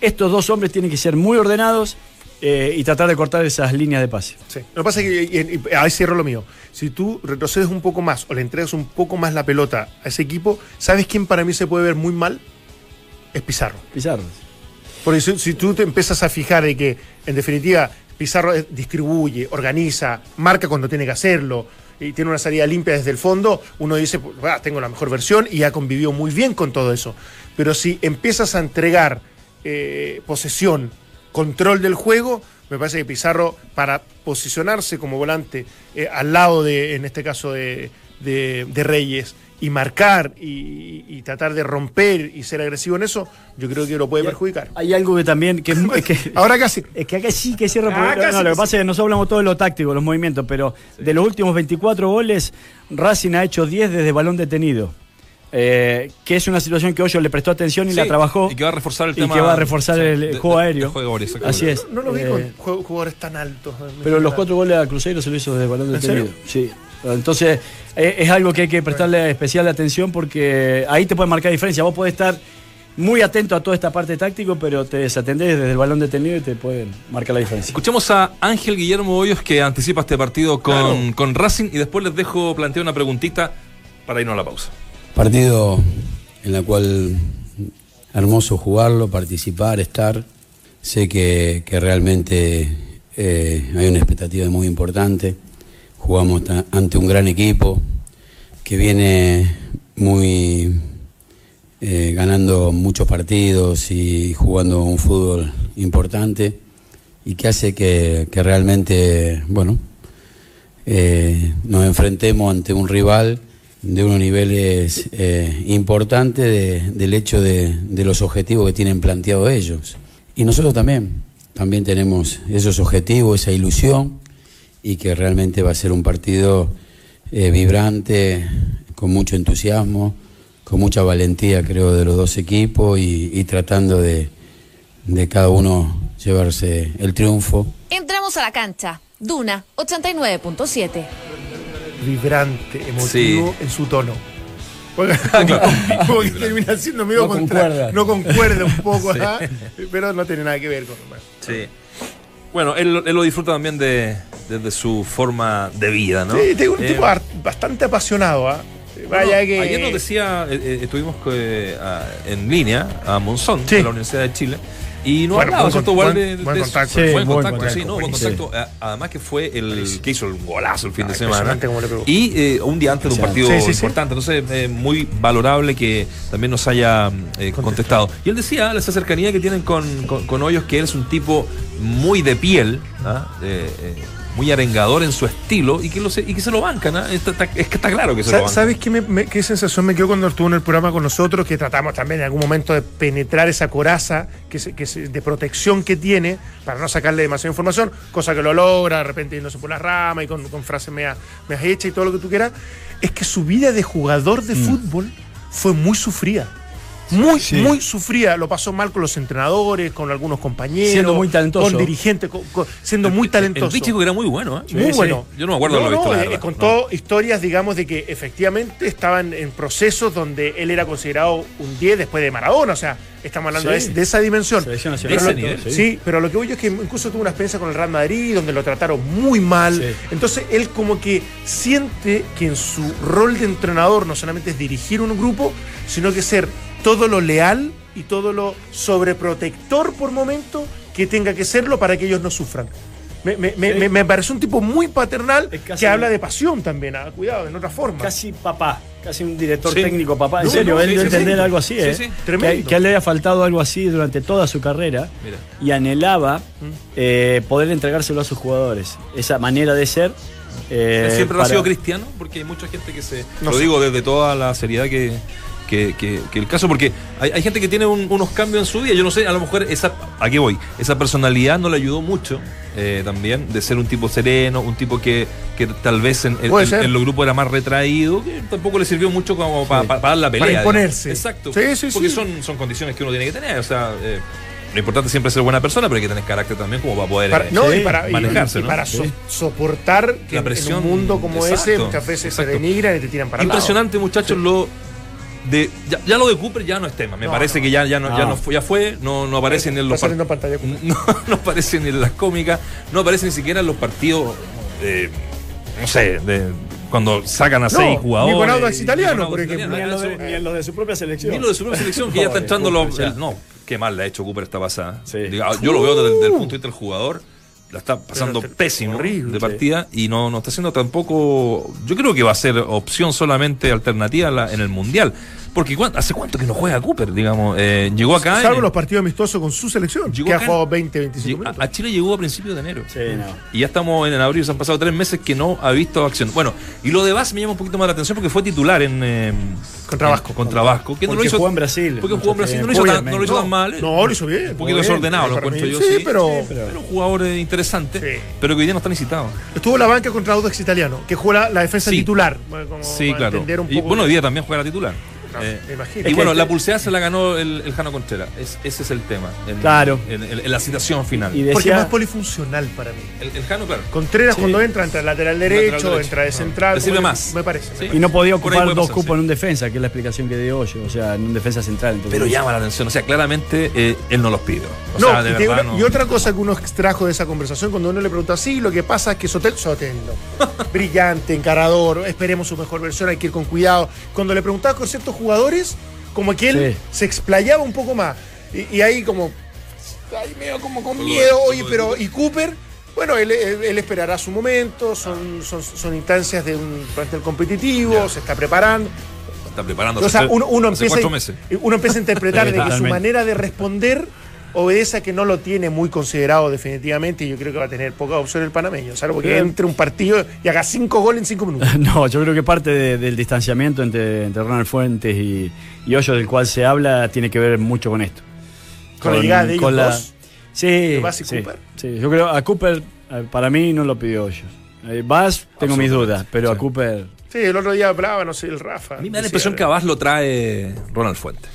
estos dos hombres tienen que ser muy ordenados eh, y tratar de cortar esas líneas de pase. Sí. Lo que pasa es que, y- y- ahí cierro lo mío, si tú retrocedes un poco más o le entregas un poco más la pelota a ese equipo, ¿sabes quién para mí se puede ver muy mal? Es Pizarro. Pizarro. Porque si, si tú te empiezas a fijar de que, en definitiva, Pizarro eh, distribuye, organiza, marca cuando tiene que hacerlo y tiene una salida limpia desde el fondo, uno dice, "Ah, tengo la mejor versión y ha convivido muy bien con todo eso. Pero si empiezas a entregar eh, posesión, control del juego, me parece que Pizarro, para posicionarse como volante eh, al lado de, en este caso, de- de Reyes, y marcar y, y tratar de romper y ser agresivo en eso, yo creo que lo puede perjudicar. Hay algo que también que, es que Ahora casi. Es que acá sí que cierra. Ah, no, lo que pasa sí. es que nosotros hablamos todo de lo táctico, los movimientos, pero de los últimos 24 goles, Racing ha hecho 10 desde balón detenido. Eh, que es una situación que Hoyo le prestó atención y Sí, la trabajó. y que va a reforzar el y tema que va a reforzar el de- juego de- aéreo. de. Así es. No lo vi Eh, con jugadores tan altos. pero los cuatro goles a Cruzeiro se lo hizo desde balón ¿En detenido. serio? Sí. Entonces, eh, es algo que hay que prestarle especial atención porque ahí te puede marcar diferencia. Vos podés estar muy atento a toda esta parte táctico, pero te desatendés desde el balón detenido y te pueden marcar la diferencia. Escuchemos a Ángel Guillermo Hoyos que anticipa este partido con, con Racing y después les dejo plantear una preguntita para irnos a la pausa. Partido en la cual hermoso jugarlo, participar, estar. Sé que, que realmente eh, hay una expectativa muy importante. Jugamos ante un gran equipo que viene muy eh, ganando muchos partidos y jugando un fútbol importante y que hace que, que realmente, bueno, eh, nos enfrentemos ante un rival de unos niveles eh, importantes de- del hecho de, de los objetivos que tienen planteados ellos. Y nosotros también, también tenemos esos objetivos, esa ilusión, y que realmente va a ser un partido eh, vibrante, con mucho entusiasmo, con mucha valentía, creo, de los dos equipos y, y tratando de, de cada uno llevarse el triunfo. Entramos a la cancha. Duna 89.7. Vibrante, emotivo en su tono. Porque, como que termina siendo medio No contra- concuerda. No concuerda un poco, ajá, pero no tiene nada que ver con. bueno. Sí. Bueno, él, él lo disfruta también de, desde su forma de vida, ¿no? Sí, tengo un Eh, tipo bastante apasionado, ¿ah? Vaya Bueno, que. Ayer nos decía, eh, eh, estuvimos eh, a- en línea a Monzón, Sí. de la Universidad de Chile, y nos Bueno, hablaba, buen ¿cierto? con- buen- de- buen contacto. Sí, buen buen contacto, contacto, sí, no, buen contacto. Además que fue el que hizo el golazo el fin Ah, de semana. le pegó. Y eh, un día antes de un partido Sí, sí, sí. importante. Entonces, eh, muy valorable que también nos haya eh, contestado. Y él decía, esa cercanía que tienen con, con, con Hoyos, que él es un tipo muy de piel, ¿ah? Eh, eh, muy arengador en su estilo y que, lo se, y que se lo bancan. ¿ah? Está- está- es que está claro que se lo bancan. ¿Sabes qué, me- me- qué sensación me quedó cuando estuvo en el programa con nosotros? Que tratamos también en algún momento de penetrar esa coraza que se- que se- de protección que tiene para no sacarle demasiada información, cosa que lo logra, de repente yéndose por la rama y con, con frases media, media hechas y todo lo que tú quieras. Es que su vida de jugador de fútbol fue muy sufrida. Muy, Sí. muy sufrida. Lo pasó mal con los entrenadores, con algunos compañeros. Siendo muy talentoso. Con dirigentes, con- con- siendo muy talentoso. El bichico que era muy bueno. ¿eh? Muy sí. bueno. Yo no me acuerdo de haberlo visto, la eh, contó historias, digamos, de que efectivamente estaban en procesos donde él era considerado un 10 después de Maradona. O sea, estamos hablando de, de esa dimensión. De ese nivel. Sí. pero lo que voy yo es que incluso tuvo una experiencia con el Real Madrid, donde lo trataron muy mal. Entonces, él como que siente que en su rol de entrenador no solamente es dirigir un grupo, sino que ser todo lo leal y todo lo sobreprotector por momento que tenga que serlo para que ellos no sufran. Me, me, me- Sí. me- me parece un tipo muy paternal casi- que habla de pasión también, ah, cuidado, en otra forma. Casi papá, casi un director Sí. técnico papá. En No, serio, no, él sí, debe sí, entender sí. algo así, Sí, ¿eh? sí. Que, Tremendo. que a él le haya faltado algo así durante toda su carrera Mira. y anhelaba eh, poder entregárselo a sus jugadores. Esa manera de ser. eh, siempre lo ha para- sido cristiano, porque hay mucha gente que se. No lo sé. digo desde toda la seriedad que, que, que- que el caso, porque hay, hay gente que tiene un- unos cambios en su vida. Yo no sé, a lo mejor esa. Aquí voy. Esa personalidad no le ayudó mucho eh, también, de ser un tipo sereno, un tipo que, que tal vez en, en- en- los grupos era más retraído, que tampoco le sirvió mucho como para dar la pelea. Para digamos. imponerse. Exacto. Sí, sí, porque sí. Son, son condiciones que uno tiene que tener. O sea. eh, lo importante siempre es ser buena persona, pero hay que tener carácter también como para poder Para, eh, no, sí, y para, y- manejarse, y ¿no? para so- soportar que La presión, en un mundo como ese muchas veces exacto. se denigran y te tiran para lado. Impresionante, muchachos, lo de ya, ya lo de Cooper ya no es tema. Me No, parece no. que ya, ya no, ya No. fue, ya fue, no, no aparece ni en los en pantalla. no, no aparece ni en las cómicas, no aparece ni siquiera en los partidos eh, no sé, de cuando sacan a No, seis jugadores. ni con Audax ni Italiano, con por ejemplo. Ni en, de, ni en lo de su propia selección. ni lo de su propia selección, que ya está entrando los. No, qué mal le ha hecho Cooper esta pasada. Sí. Diga, Yo lo veo desde, desde el punto de vista del jugador. La está pasando pésimo horrible, de partida y no, no está haciendo tampoco. Yo creo que va a ser opción solamente alternativa en el mundial. Porque ¿cuán- ¿hace cuánto que no juega Cooper? Digamos, Eh, llegó acá. Salvo en- los partidos amistosos con su selección, Llegó que ha acá- jugado 20, 25 lleg- a, Chile llegó a principios de enero. Sí, no. Y ya estamos en abril, se han pasado tres meses que no ha visto acción. Bueno, y lo de Vaz me llama un poquito más la atención porque fue titular en. eh, Contra Vasco. Contra Vasco. Que no lo hizo, jugó en Brasil Porque jugó en Brasil. No lo hizo, tan, no lo hizo tan mal. eh. No, lo hizo bien. Un poquito bien. desordenado, lo encuentro yo. Sí, Sí, pero Pero un jugador eh, interesante, Sí. pero que hoy día no está necesitado. estuvo la banca contra Audax Italiano, que juega la, la defensa Sí. titular. Sí, claro. Y bueno, hoy día también juega la titular. No, Eh, me imagino. y bueno, que- la pulseada se la ganó el, el Jano Contreras. Es- ese es el tema. En, Claro. En, en- en la citación final. Y Porque es decía, más polifuncional para mí. el, el Jano, claro. Contreras cuando entra, entra lateral derecho, derecho. entra de Ah. central. Le sirve como- más. Me parece. Sí. y no podía ocupar dos pasar, cupos sí. en un defensa, que es la explicación que dio Hoyo, o sea, en un defensa central. entonces- Pero llama la atención. O sea, claramente eh, él no los pidió. O No, sea, de y, verdad no- y otra cosa que uno extrajo de esa conversación, cuando uno le pregunta, sí, lo que pasa es que Sotel, Sotelo, brillante, encarador, esperemos su mejor versión, hay que ir con cuidado. Cuando le preguntaba con ciertos jugadores, como que él Sí. se explayaba un poco más. Y, y ahí como, ahí medio como con miedo, oye, pero, ¿y Cooper? Bueno, él, él- él esperará su momento, son, son, son instancias de un plantel competitivo, se está preparando. está preparando. O sea, uno, empieza, meses. uno empieza a interpretar de que su manera de responder obedece a que no lo tiene muy considerado definitivamente y yo creo que va a tener poca opción el panameño, salvo que entre un partido y haga cinco goles en cinco minutos. No, yo creo que parte de- del distanciamiento entre, entre Ronald Fuentes y, y Hoyo, del cual se habla, tiene que ver mucho con esto. Con la llegada de ellos dos, Sí, de Bass y sí, Cooper. sí. Yo creo a Cooper, eh, para mí no lo pidió Hoyo. Eh, Bass, tengo mis dudas, pero a. Cooper. Sí, el otro día hablaba, no sé, el Rafa. A mí me da la impresión que a Vaz lo trae Ronald Fuente.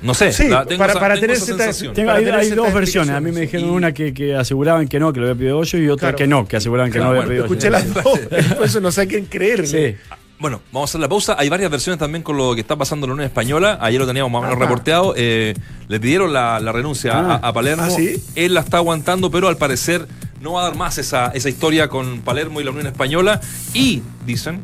No sé, Sí, la- tengo para- esa, para tengo tener esa sensación. Tengo, Para hay tener hay dos versiones. A mí me dijeron Y- una que, que aseguraban que no, que lo había pedido Hoyo, y otra Claro. que no, que aseguraban que Claro, no lo bueno, había pedido Escuché las dos, por eso no sé quién creer. Sí. Bueno, vamos a hacer la pausa. Hay varias versiones también con lo que está pasando en la Unión Española. Ayer lo teníamos más o menos reporteado. Eh, le pidieron la, la renuncia a, Ah. a Palermo. ¿Ah, sí? Él la está aguantando, pero al parecer no va a dar más esa, esa historia con Palermo y la Unión Española. Y, dicen,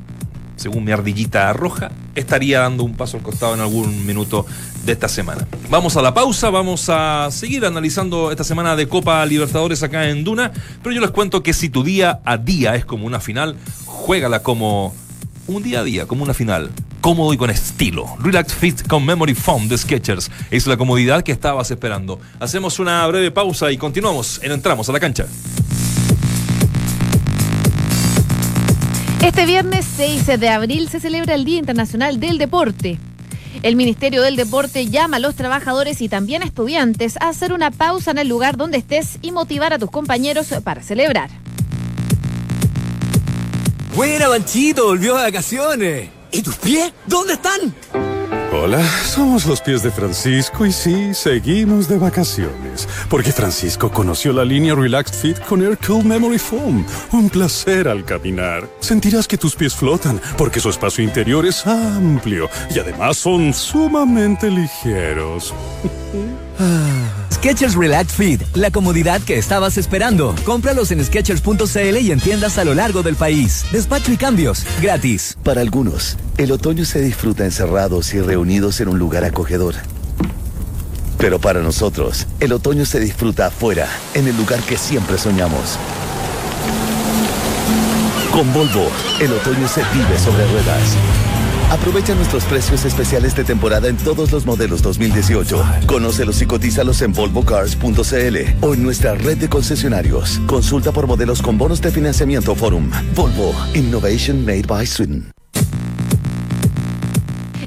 según mi ardillita roja, estaría dando un paso al costado en algún minuto de esta semana. Vamos a la pausa, vamos a seguir analizando esta semana de Copa Libertadores acá en Duna, pero yo les cuento que si tu día a día es como una final, juégala como un día a día, como una final. Cómodo y con estilo. Relax Fit con Memory Foam de Sketchers. Es la comodidad que estabas esperando. Hacemos una breve pausa y continuamos en Entramos a la cancha. Este viernes 6 de abril se celebra el Día Internacional del Deporte. El Ministerio del Deporte llama a los trabajadores y también a estudiantes a hacer una pausa en el lugar donde estés y motivar a tus compañeros para celebrar. Buena, Banchito, volvió de vacaciones. ¿Y tus pies? ¿Dónde están? Hola, somos los pies de Francisco y sí, seguimos de vacaciones. Porque Francisco conoció la línea Relaxed Fit con Air Cool Memory Foam. Un placer al caminar. Sentirás que tus pies flotan porque su espacio interior es amplio y además son sumamente ligeros. Skechers Relax Fit, la comodidad que estabas esperando. Cómpralos en Skechers.cl y en tiendas a lo largo del país. Despacho y cambios, gratis. Para algunos, el otoño se disfruta encerrados y reunidos en un lugar acogedor. Pero para nosotros, el otoño se disfruta afuera, en el lugar que siempre soñamos. Con Volvo, el otoño se vive sobre ruedas. Aprovecha nuestros precios especiales de temporada en todos los modelos 2018. Conócelos y cotízalos en volvocars.cl o en nuestra red de concesionarios. Consulta por modelos con bonos de financiamiento Forum. Volvo, Innovation Made by Sweden.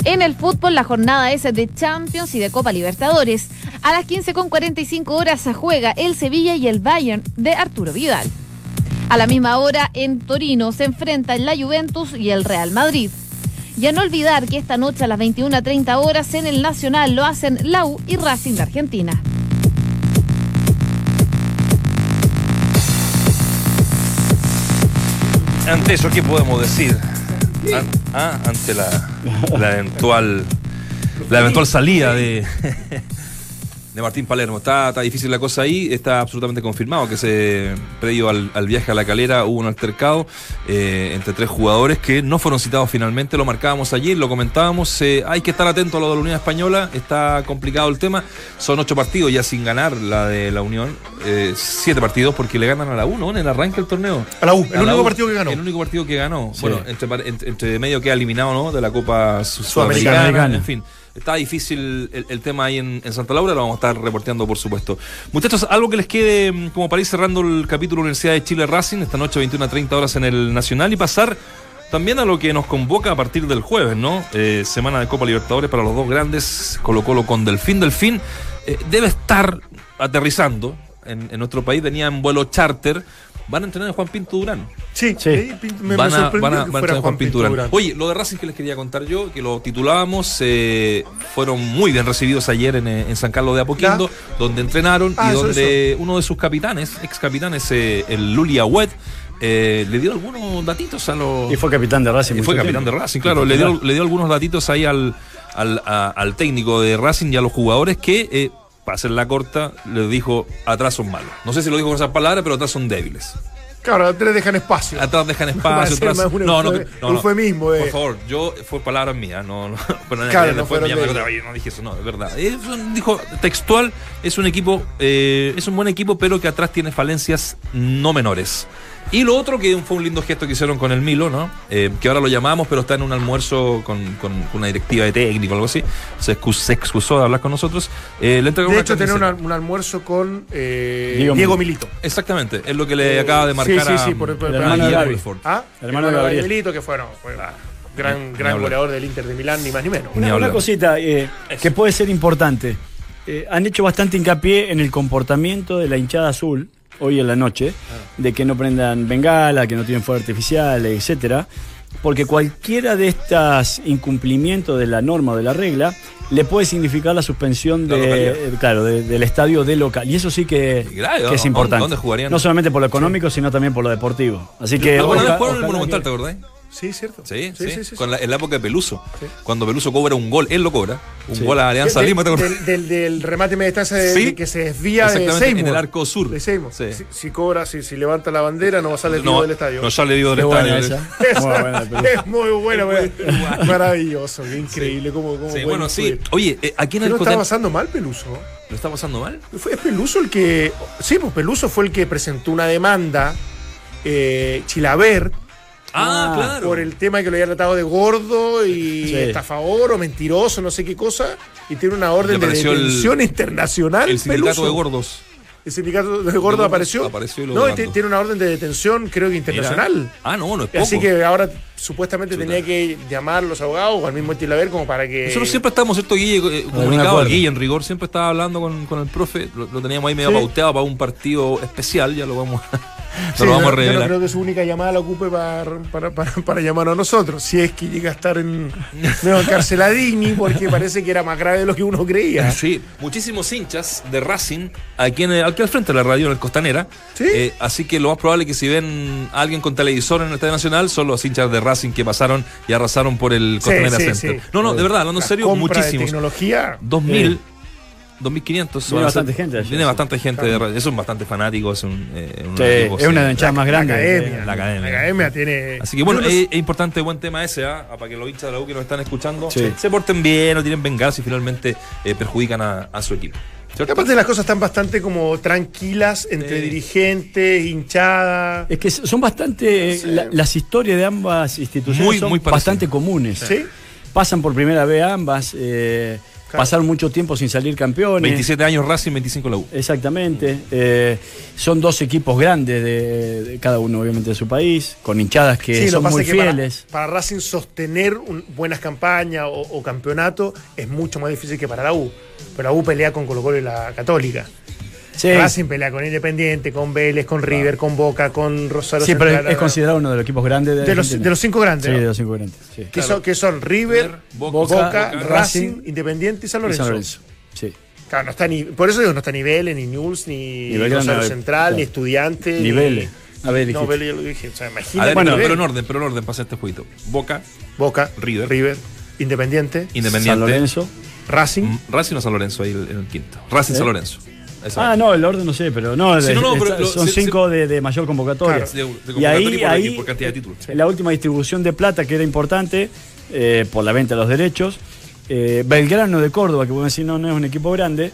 En el fútbol, la jornada es de Champions y de Copa Libertadores. A las 15.45 horas se juega el Sevilla y el Bayern de Arturo Vidal. A la misma hora, en Torino, se enfrentan la Juventus y el Real Madrid. Y a no olvidar que esta noche a las 21.30 horas en el Nacional lo hacen la U y Racing de Argentina. Ante eso, ¿qué podemos decir? An- ah, ante la, la eventual la eventual salida de, de Martín Palermo. Está, está difícil la cosa ahí, está absolutamente confirmado que se previo al, al viaje a la calera hubo un altercado eh, entre tres jugadores que no fueron citados finalmente, lo marcábamos ayer, lo comentábamos, eh, hay que estar atento a lo de la Unión Española, está complicado el tema, son ocho partidos ya sin ganar la de la Unión, eh, siete partidos porque le ganan a la U, ¿no? En el arranque del torneo. A la U, el A único U, partido que ganó. El único partido que ganó. Bueno, entre, entre, medio queda eliminado, ¿no? De la Copa Su- Sudamericana. Sudamericana. En fin, está difícil el, tema ahí en, en Santa Laura, lo vamos a estar reporteando, por supuesto. Muchachos, algo que les quede mm, como para ir cerrando el capítulo Universidad de Chile Racing, esta noche 21 a 30 horas en el Nacional y pasar también a lo que nos convoca a partir del jueves, ¿no? Eh, semana de Copa Libertadores para los dos grandes, Colo Colo con Delfín. Delfín eh, debe estar aterrizando en, en nuestro país, venía en vuelo charter van a entrenar a Juan Pinto Durán. Sí, Sí. me, me van, a, van a- que van a a Juan Pinto Durán. Oye, lo de Racing que les quería contar yo, que lo titulábamos, eh, fueron muy bien recibidos ayer en, eh, en San Carlos de Apoquindo, donde entrenaron Ah, y eso, donde uno de sus capitanes, ex capitanes, eh, el Luli Agüet, eh, le dio algunos datitos a los... Y fue capitán de Racing. Y fue capitán de. Racing, claro. Le dio, le dio algunos datitos ahí al, al, a- al técnico de Racing y a los jugadores que, eh, para hacer la corta, le dijo atrás son malos. No sé si lo dijo con esas palabras, pero atrás son débiles. Claro, te dejan espacio. Atrás dejan espacio. Atrás... un No, no, no, no. eufemismo, eh. Por favor, yo, fue palabras mías, no, no. Nadie- Claro, no después me fueron llama de y otra, "Oye, no dije eso, no, es verdad. Es un- dijo textual, es un equipo, eh, es un buen equipo, pero que atrás tiene falencias no menores. Y lo otro que fue un lindo gesto que hicieron con el Milo, ¿no? Eh, que ahora lo llamamos, pero está en un almuerzo con, con una directiva de técnico o algo así. Se, excus- se excusó de hablar con nosotros. Eh, le De una hecho, tener un almuerzo con eh, Diego Diego, Milito. Milito. Exactamente, es lo que le acaba de marcar sí, sí, sí, a, por- el hermano de. Lefort. ¿Ah? Hermano de Gabriel. Milito, que fue, no, fue gran, gran goleador del Inter de Milán, ni más ni menos. Una, cosita eh, que puede ser importante. Eh, han hecho bastante hincapié en el comportamiento de la hinchada azul hoy en la noche, de que no prendan bengala, que no tienen fuego artificial, etcétera, porque cualquiera de estos incumplimientos de la norma o de la regla le puede significar la suspensión La de, eh, claro, de- del estadio de local. Y eso sí que, Y grave, que es importante. ¿Dónde jugarían? No solamente por lo económico, sino también por lo deportivo. Así que. Sí, cierto. Sí, sí, sí, sí, sí. Con la, en la época de Peluso. Sí. Cuando Peluso cobra un gol, él lo cobra. Un Sí. gol a Alianza De- Lima, ¿te acordás? del, del, del remate media distancia de, Sí. de que se desvía de Seymour. en el arco sur. De Seymour. Sí. Si, si cobra, si, si levanta la bandera, no va a salir No, vivo del estadio. no sale vivo del estadio. es muy buena, Es muy buena. maravilloso, qué increíble. Cómo, cómo bueno, sí. Oye, eh, aquí en ¿Qué el no está pasando mal Peluso? ¿Lo está pasando mal? Fue es Peluso el que. Sí, pues Peluso fue el que presentó una demanda. Eh, Chilaver Ah, Ah, claro. por el tema que lo había tratado de gordo y Sí. estafador o mentiroso, no sé qué cosa, y tiene una orden de el- detención internacional. el sindicato Peluso. de gordos. El sindicato de gordo gordo apareció. apareció y lo no, y tiene una orden de detención, creo que Mira. internacional. Ah, no, no es poco. Así que ahora supuestamente Chuta. tenía que llamar a los abogados o al mismo Chilaver como para que. Nosotros siempre estábamos, ¿cierto, Guille? eh, Comunicado. Guille en rigor, siempre estaba hablando con, con el profe, lo, lo teníamos ahí medio Sí. pauteado para un partido especial, ya lo vamos a, Sí, no lo vamos a yo no revelar. creo que su única llamada la ocupe para, para, para, para llamar a nosotros. Si es que llega a estar en medio encarceladini, porque parece que era más grave de lo que uno creía. Sí, muchísimos hinchas de Racing aquí, en aquí al frente de la radio, en el Costanera. Sí. Eh, así que lo más probable es que si ven a alguien con televisor en el Estadio Nacional, son los hinchas de Racing que pasaron y arrasaron por el Costanera sí, Center. No, no, de verdad, hablando en serio, compra de muchísimos. tecnología. 2000, 2500. Viene bastante gente allá, Viene sí. bastante gente. de Racing. Son bastante fanáticos. Es un, eh, un Sí, equipo, es una de sí. las hinchadas más La grandes. academia. La academia. La academia tiene. Así que bueno, es, es importante, buen tema ese, ¿ah? para que los hinchas de la U que nos están escuchando Sí. se porten bien, no tienen venganza y finalmente eh, perjudican a, a su equipo. ¿Cierto? Aparte las cosas están bastante como tranquilas entre Sí. dirigentes, hinchadas. Es que son bastante. la- las historias de ambas instituciones Muy, son muy bastante comunes. ¿Sí? Pasan por primera vez ambas. eh, Claro. Pasaron mucho tiempo sin salir campeones. 27 años Racing, 25 la U. Exactamente. eh, son dos equipos grandes de, de cada uno, obviamente, de su país, con hinchadas que Sí, lo son pasa muy es que para- fieles. Para, Racing sostener un- buenas campañas o, o campeonato es mucho más difícil que para la U. Pero la U pelea con Colo Colo y la Católica. Sí, Racing pelea con Independiente, con Vélez, con River, con Boca, con Rosario sí, pero es, considerado uno de los equipos grandes de, de, los, de los cinco grandes. Sí, ¿no? de los cinco grandes. sí. que, Claro. son, que son River, Boca, Boca, Boca, Racing, Racing, Independiente y San Y Lorenzo. San Lorenzo. Sí. Claro, no está ni, por eso digo, no está ni Vélez, ni News, ni, Rosario Central, claro. ni Estudiante. Ni Vélez. A ver, No. Vélez ya lo dije. O sea, imagínate. Bueno, pero, en orden, pero en orden hacer este jueguito. Boca, Boca, River. River, Independiente, Independiente. San Lorenzo. Racing. Mm, Racing o San Lorenzo ahí en el quinto. Racing ¿Eh? San Lorenzo. Exacto. Ah, no, el orden no sé, pero no, Sí, no, no, pero está- lo- son cinco De, de mayor convocatoria. Claro, de- de y ahí, por ahí equipo, por cantidad de títulos. en la última distribución de plata, que era importante, eh, por la venta de los derechos, eh, Belgrano de Córdoba, que podemos decir no, no es un equipo grande,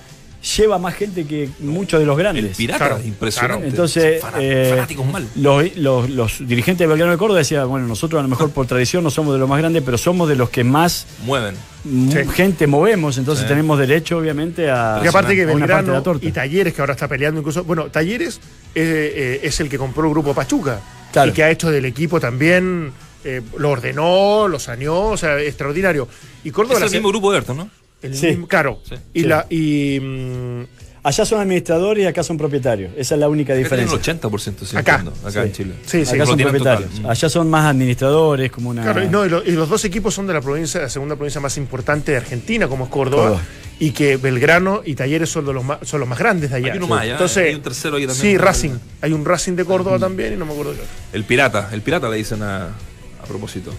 lleva más gente que muchos de los El grandes. pirata, Claro, impresionante. Entonces, Fana- eh, fanáticos mal. Los, los- los dirigentes de Belgrano de Córdoba decían, bueno, nosotros a lo mejor por tradición no somos de los más grandes, pero somos de los que más Mueven. Sí. gente movemos, entonces Sí. tenemos derecho, obviamente, a, Porque aparte que a una parte de la Belgrano torta. y Talleres, que ahora está peleando incluso. Bueno, Talleres eh, eh, es el que compró el grupo Pachuca. Claro. Y que ha hecho del equipo también. eh, lo ordenó, lo saneó, o sea, extraordinario. Y Córdoba Es el mismo grupo de Ayrton, ¿no? El Sí. mismo- claro. Sí. Y, Sí. la, y mm, Allá son administradores y acá son propietarios. Esa es la única Acá tienen diferencia. el 80%, sí, Acá. entiendo, acá Sí. en Chile. Sí, sí. acá son propietarios. total. Mm. Allá son más administradores, como una. Claro, y, no, y lo- y los dos equipos son de la provincia, la segunda provincia más importante de Argentina, como es Córdoba, Córdoba. y que Belgrano y Talleres son de los más, son los más grandes de allá. Hay uno más, ¿ya? Entonces, Hay un tercero ahí también. Sí, Racing. Hay un Racing de Córdoba también y no me acuerdo. El pirata, el pirata le dicen a, a propósito.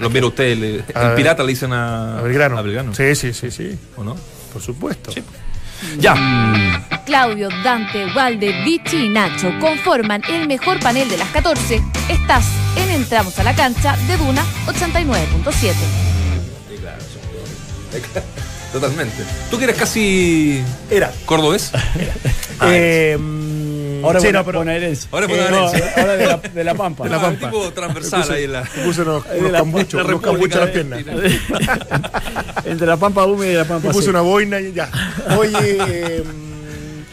Lo mira usted, le- el A- pirata le dicen a, A Belgrano. a Belgrano. Sí, sí, sí, sí. ¿O no? Por supuesto. Ya. Claudio, Dante, Valde, Vichy y Nacho conforman el mejor panel de las 14. Estás en Entramos a la cancha de Duna 89.7. Totalmente. ¿Tú que eres casi Era. cordobés? Eh, mm, Ahora sí, no, pero- bonaerense. Ahora es Eh, bonaerense. no, ahora de la, de la Pampa. De la Ah, Pampa. tipo transversal ahí en la... me puse unos, unos la- cambuchos, la unos cambuchos en las piernas. Entre la Pampa húmeda y la Pampa Me puse seca. una boina y ya. Oye, eh,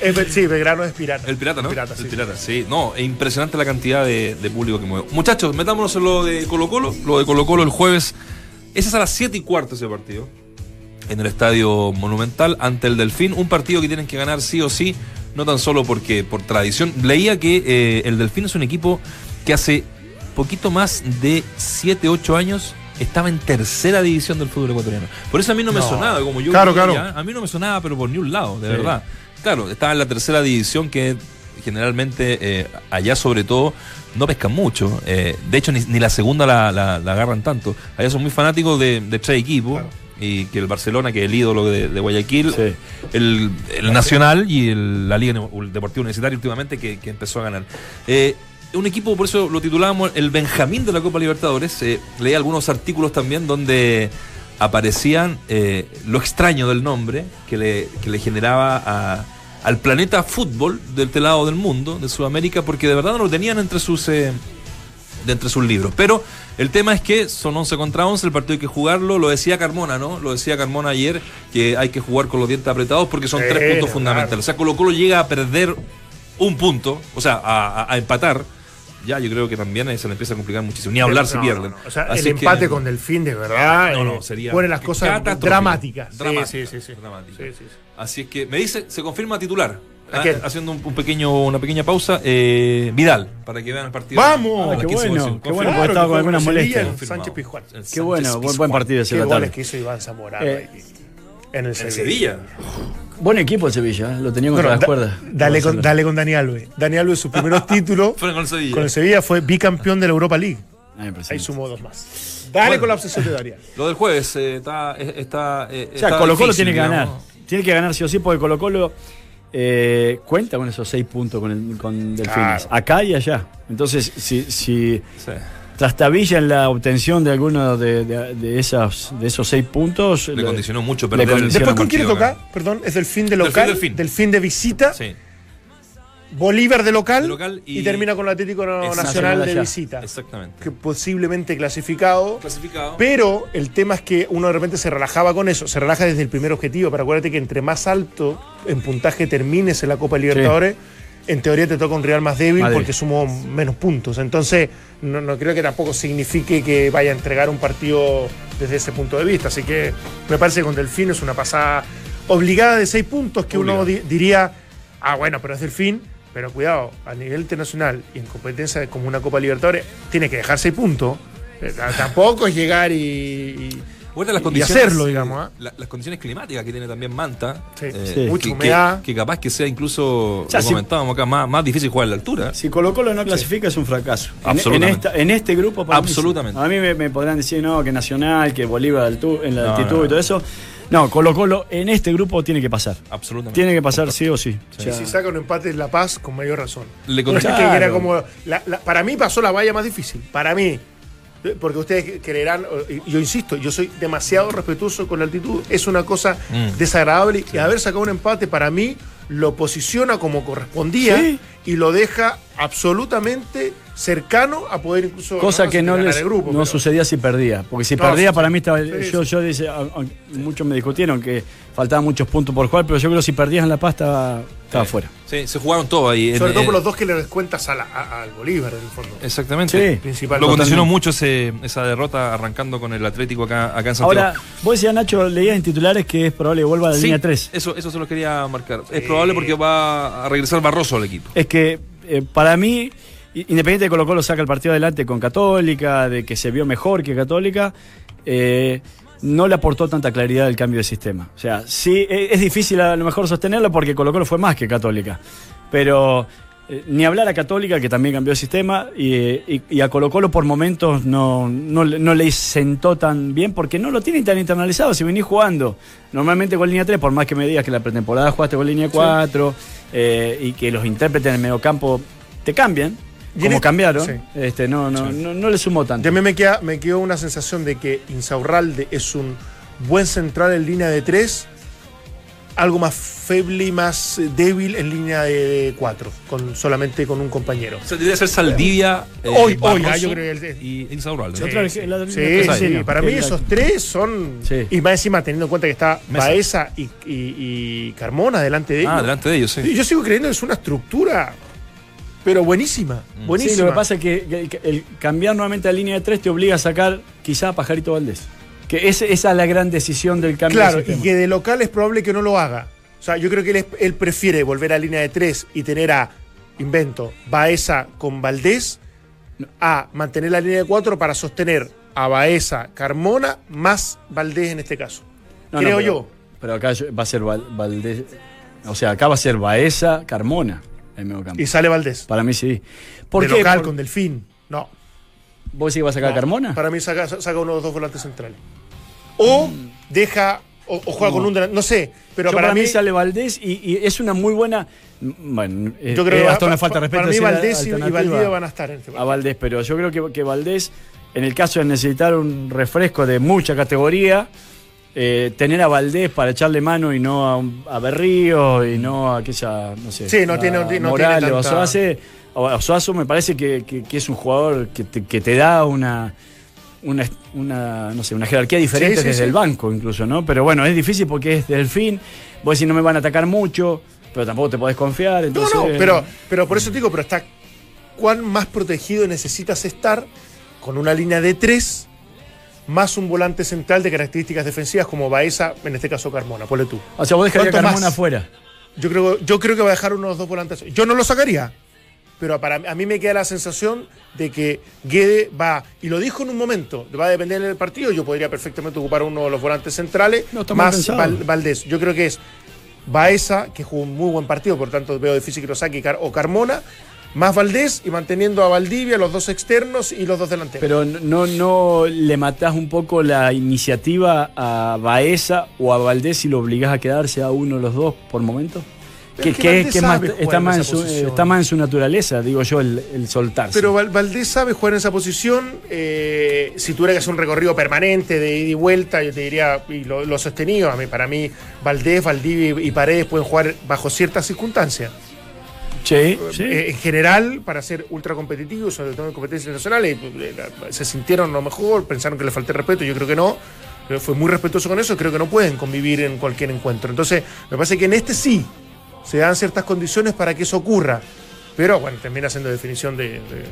es sí, Belgrano es pirata. El pirata, ¿no? Pirata, sí. El pirata, sí. No, es impresionante la cantidad de, de público que mueve. Muchachos, metámonos en lo de Colo Colo. Lo de Colo Colo el jueves. Ese es a las 7 y cuarto ese partido. En el Estadio Monumental ante el Delfín. Un partido que tienen que ganar sí o sí. No tan solo porque por tradición. Leía que eh, el Delfín es un equipo que hace poquito más de 7, 8 años estaba en tercera división del fútbol ecuatoriano. Por eso a mí no me sonaba, como yo Claro, claro. a mí no me sonaba, pero por ni un lado, de Sí. verdad. Claro, estaba en la tercera división que generalmente eh, allá sobre todo no pescan mucho. Eh, de hecho, ni, ni la segunda la, la- la agarran tanto. Allá son muy fanáticos de, de tres equipos. Claro. Y que el Barcelona, que es el ídolo de, de Guayaquil, Sí. el, el Nacional y el- la Liga el Deportivo Universitario últimamente que, que empezó a ganar. Eh, un equipo, por eso lo titulábamos el Benjamín de la Copa Libertadores. Eh, leí algunos artículos también donde aparecían eh, lo extraño del nombre que le, que le generaba a- al planeta fútbol del este lado del mundo, de Sudamérica, porque de verdad no lo tenían entre sus... de entre sus libros. Pero el tema es que son 11 contra 11, el partido hay que jugarlo, lo decía Carmona, ¿no? Lo decía Carmona ayer, que hay que jugar con los dientes apretados porque son Sí, tres puntos claro. fundamentales. O sea, Colo Colo llega a perder un punto, o sea, a, a- a empatar. Ya, yo creo que también ahí se le empieza a complicar muchísimo. Ni hablar si pierden. no, no. O sea, Así el que- empate con Delfín, de verdad, No, no, eh, sería pone las cosas dramáticas. Sí, Dramático, sí, sí, sí. sí. Así es que me dice, se confirma titular. ¿A Ah, quién? haciendo un, un pequeño, una pequeña pausa. eh, Vidal, para que vean el partido. ¡Vamos! Ah, qué 15 bueno, qué bueno, porque estaba con algunas molestias. Sánchez Pizjuán. Qué Sánchez bueno, buen, Pizjuán. buen partido ese la goles tarde. que hizo Iván Zamorano Eh, ahí. en el En Sevilla. Sevilla. Buen equipo el Sevilla, ¿eh? lo tenía contra Bueno, las da- cuerdas. dale, con, dale con Dani Alves. Dani Alves, sus primeros títulos Fueron con el Sevilla. con el Sevilla fue bicampeón de la Europa League. Ah, Ahí sumó dos más. Dale Bueno. con la obsesión de Daria. Lo del jueves eh, está. está O sea, Colo Colo tiene que ganar. Tiene que ganar sí o sí, porque Colo Colo eh, cuenta con esos seis puntos con, el, con Delfines. Claro. Acá y allá. Entonces, si, si Sí. trastabilla en la obtención de alguno de, de- de esas, de esos seis puntos. Le condicionó mucho le perder el condicionó Después, ¿con quién le toca? Perdón, es Delfín de Delfín, local, Delfín. Delfín de visita, Sí, Bolívar de local, De local y, y- termina con el Atlético. Nacional de visita. exactamente. Que posiblemente clasificado. Clasificado. Pero el tema es que uno de repente se relajaba con eso, se relaja desde el primer objetivo, pero acuérdate que entre más alto en puntaje termines en la Copa Libertadores, en teoría te toca un rival más débil porque sumó menos puntos. Entonces, no, no creo que tampoco signifique que vaya a entregar un partido desde ese punto de vista. Así que me parece que con Delfín es una pasada obligada de seis puntos que uno di- diría, ah, bueno, pero es Delfín. Pero cuidado, a nivel internacional y en competencia como una Copa Libertadores, tiene que dejar seis puntos. Eh, Tampoco es llegar y, y- Bueno, las y hacerlo, digamos. ¿ah? la- las condiciones climáticas que tiene también Manta. Sí. Sí. Mucha que, humedad. Que, que capaz que sea incluso, sea, lo si- comentábamos acá, más, más difícil jugar a la altura. Si Colo Colo no clasifica es un fracaso. En- esta- en este grupo para mí. Absolutamente. A mí me, me podrán decir no, que Nacional, que Bolívar en la No, altitud no, y todo eso. No, Colo Colo en este grupo tiene que pasar. Absolutamente. Tiene que pasar sí o sí. Y si saca un empate en La Paz, con mayor razón. Le es que era como. la- la- para mí pasó la valla más difícil. Para mí. Eh, Porque ustedes creerán, yo insisto, yo soy demasiado respetuoso con la altitud. Es una cosa Mm. desagradable. Y haber sacado un empate, para mí, lo posiciona como correspondía Sí. y lo deja absolutamente cercano a poder incluso Cosa que no, les- el grupo. no pero- sucedía si perdía. Porque si No, perdía, sí, para sí. mí estaba. Sí, yo, sí. yo dice, a- a- muchos me discutieron que faltaban muchos puntos por jugar, pero yo creo que si perdías en La Paz estaba, estaba fuera. Sí, se jugaron todo ahí. Sobre En- todo por los dos que le descuentas a la- a- al Bolívar, en el fondo. Exactamente. Sí. Principal. Lo condicionó mucho ese- esa derrota arrancando con el Atlético acá, acá en Santiago. Ahora, vos decías, Nacho, leías en titulares que es probable que vuelva a la Sí, línea 3. Eso, eso se lo quería marcar. Es probable porque va a regresar Barroso al equipo. Es que eh, para mí, Independiente de Colo Colo saca el partido adelante con Católica, de que se vio mejor que Católica, eh, no le aportó tanta claridad el cambio de sistema. O sea, sí, e- es difícil a lo mejor sostenerlo porque Colo Colo fue más que Católica. Pero eh, ni hablar a Católica, que también cambió de sistema, y, y- y a Colo Colo por momentos no, no, le- no le sentó tan bien porque no lo tienen tan internalizado. Si venís jugando normalmente con línea 3, por más que me digas que la pretemporada jugaste con línea 4 eh, y que los intérpretes en el mediocampo te cambian, como este- cambiaron, sí. este, no, no, no, no le sumó tanto. Y a mí me, queda, me quedó una sensación de que Insaurralde es un buen central en línea de 3, algo más feble y más eh, débil en línea de 4, con, solamente con un compañero. O sea, debería ser Saldivia, eh, Hoy- hoy, ah, yo creo que el- y Insaurralde. Sí, otra vez que la- la- Sí, la- sí, la- para mí esos tres son. Sí. Y más encima teniendo en cuenta que está Mesa. Baeza y, y- y Carmona delante de ellos. Ah, delante de ellos, sí. Yo sigo creyendo que es una estructura, pero buenísima. Buenísima. Sí, lo que pasa es que, que- que el cambiar nuevamente a línea de 3 te obliga a sacar quizá a Pajarito Valdés. Que ese- esa es la gran decisión del cambio Claro, de y que de local es probable que no lo haga. O sea, yo creo que él, es- él prefiere volver a línea de 3 y tener a, invento, Baeza con Valdés, a mantener la línea de 4 para sostener a Baeza, Carmona, más Valdés en este caso. No, no, creo pero- yo. Pero acá va a ser Val- Valdés. O sea, acá va a ser Baeza, Carmona en medio campo. Y sale Valdés. Para mí sí. ¿Por de qué? local Por- con Delfín. No. ¿Vos sí que a sacar a Carmona? Para mí saca, saca uno de los dos volantes centrales. O deja, o, o juega No. con un no sé, pero Yo para, mí, sale Valdés y, y es una muy buena. Bueno, eh, yo creo eh, que hasta va- una falta de respeto. para mí Valdés y, Valdivia van a estar en este a. Valdés, pero yo creo que, que Valdés, en el caso de necesitar un refresco de mucha categoría, eh, tener a Valdés para echarle mano y no a, un- a Berrío y no a aquella, no sé, Sí, no tiene- no tiene o tanta-. O a Suazo me parece que, que- que es un jugador que te, que te da una, una, una, no sé, una jerarquía diferente Sí, sí, desde el banco incluso, ¿no? Pero bueno, es difícil porque es del fin, vos decís no me van a atacar mucho, pero tampoco te podés confiar. No, no, pero, pero por eso te digo, pero está cuán más protegido necesitas estar con una línea de tres más un volante central de características defensivas como Baeza, en este caso Carmona, ponle tú. O sea, vos dejarías a ¿Cuánto Carmona afuera. Yo creo, yo creo que va a dejar uno de los dos volantes. Yo no lo sacaría, pero para, a mí me queda la sensación de que Guede va, y lo dijo en un momento, va a depender del partido, yo podría perfectamente ocupar uno de los volantes centrales, No, más. Val- Valdés. Yo creo que es Baeza, que jugó un muy buen partido, por tanto veo difícil que lo saque, o Carmona, más Valdés, y manteniendo a Valdivia, los dos externos y los dos delanteros. Pero no, no le matás un poco la iniciativa a Baeza o a Valdés y lo obligás a quedarse a uno de los dos por momento. Que, más- jugar está, más en su, posición. está más en su naturaleza, digo yo, el, el soltarse. Pero Val- Valdés sabe jugar en esa posición. eh, si tuviera que hacer un recorrido permanente de ida y vuelta, yo te diría, y lo, lo sostenido, a mí, para mí, Valdés, Valdivia y Paredes pueden jugar bajo ciertas circunstancias. Sí, sí. Eh, en general, para ser ultra competitivos, sobre todo en competencias internacionales, eh, se sintieron lo mejor, pensaron que le falté respeto, yo creo que no. Fue muy respetuoso con eso, creo que no pueden convivir en cualquier encuentro. Entonces, me parece que en este sí se dan ciertas condiciones para que eso ocurra. Pero bueno, termina siendo definición de, de,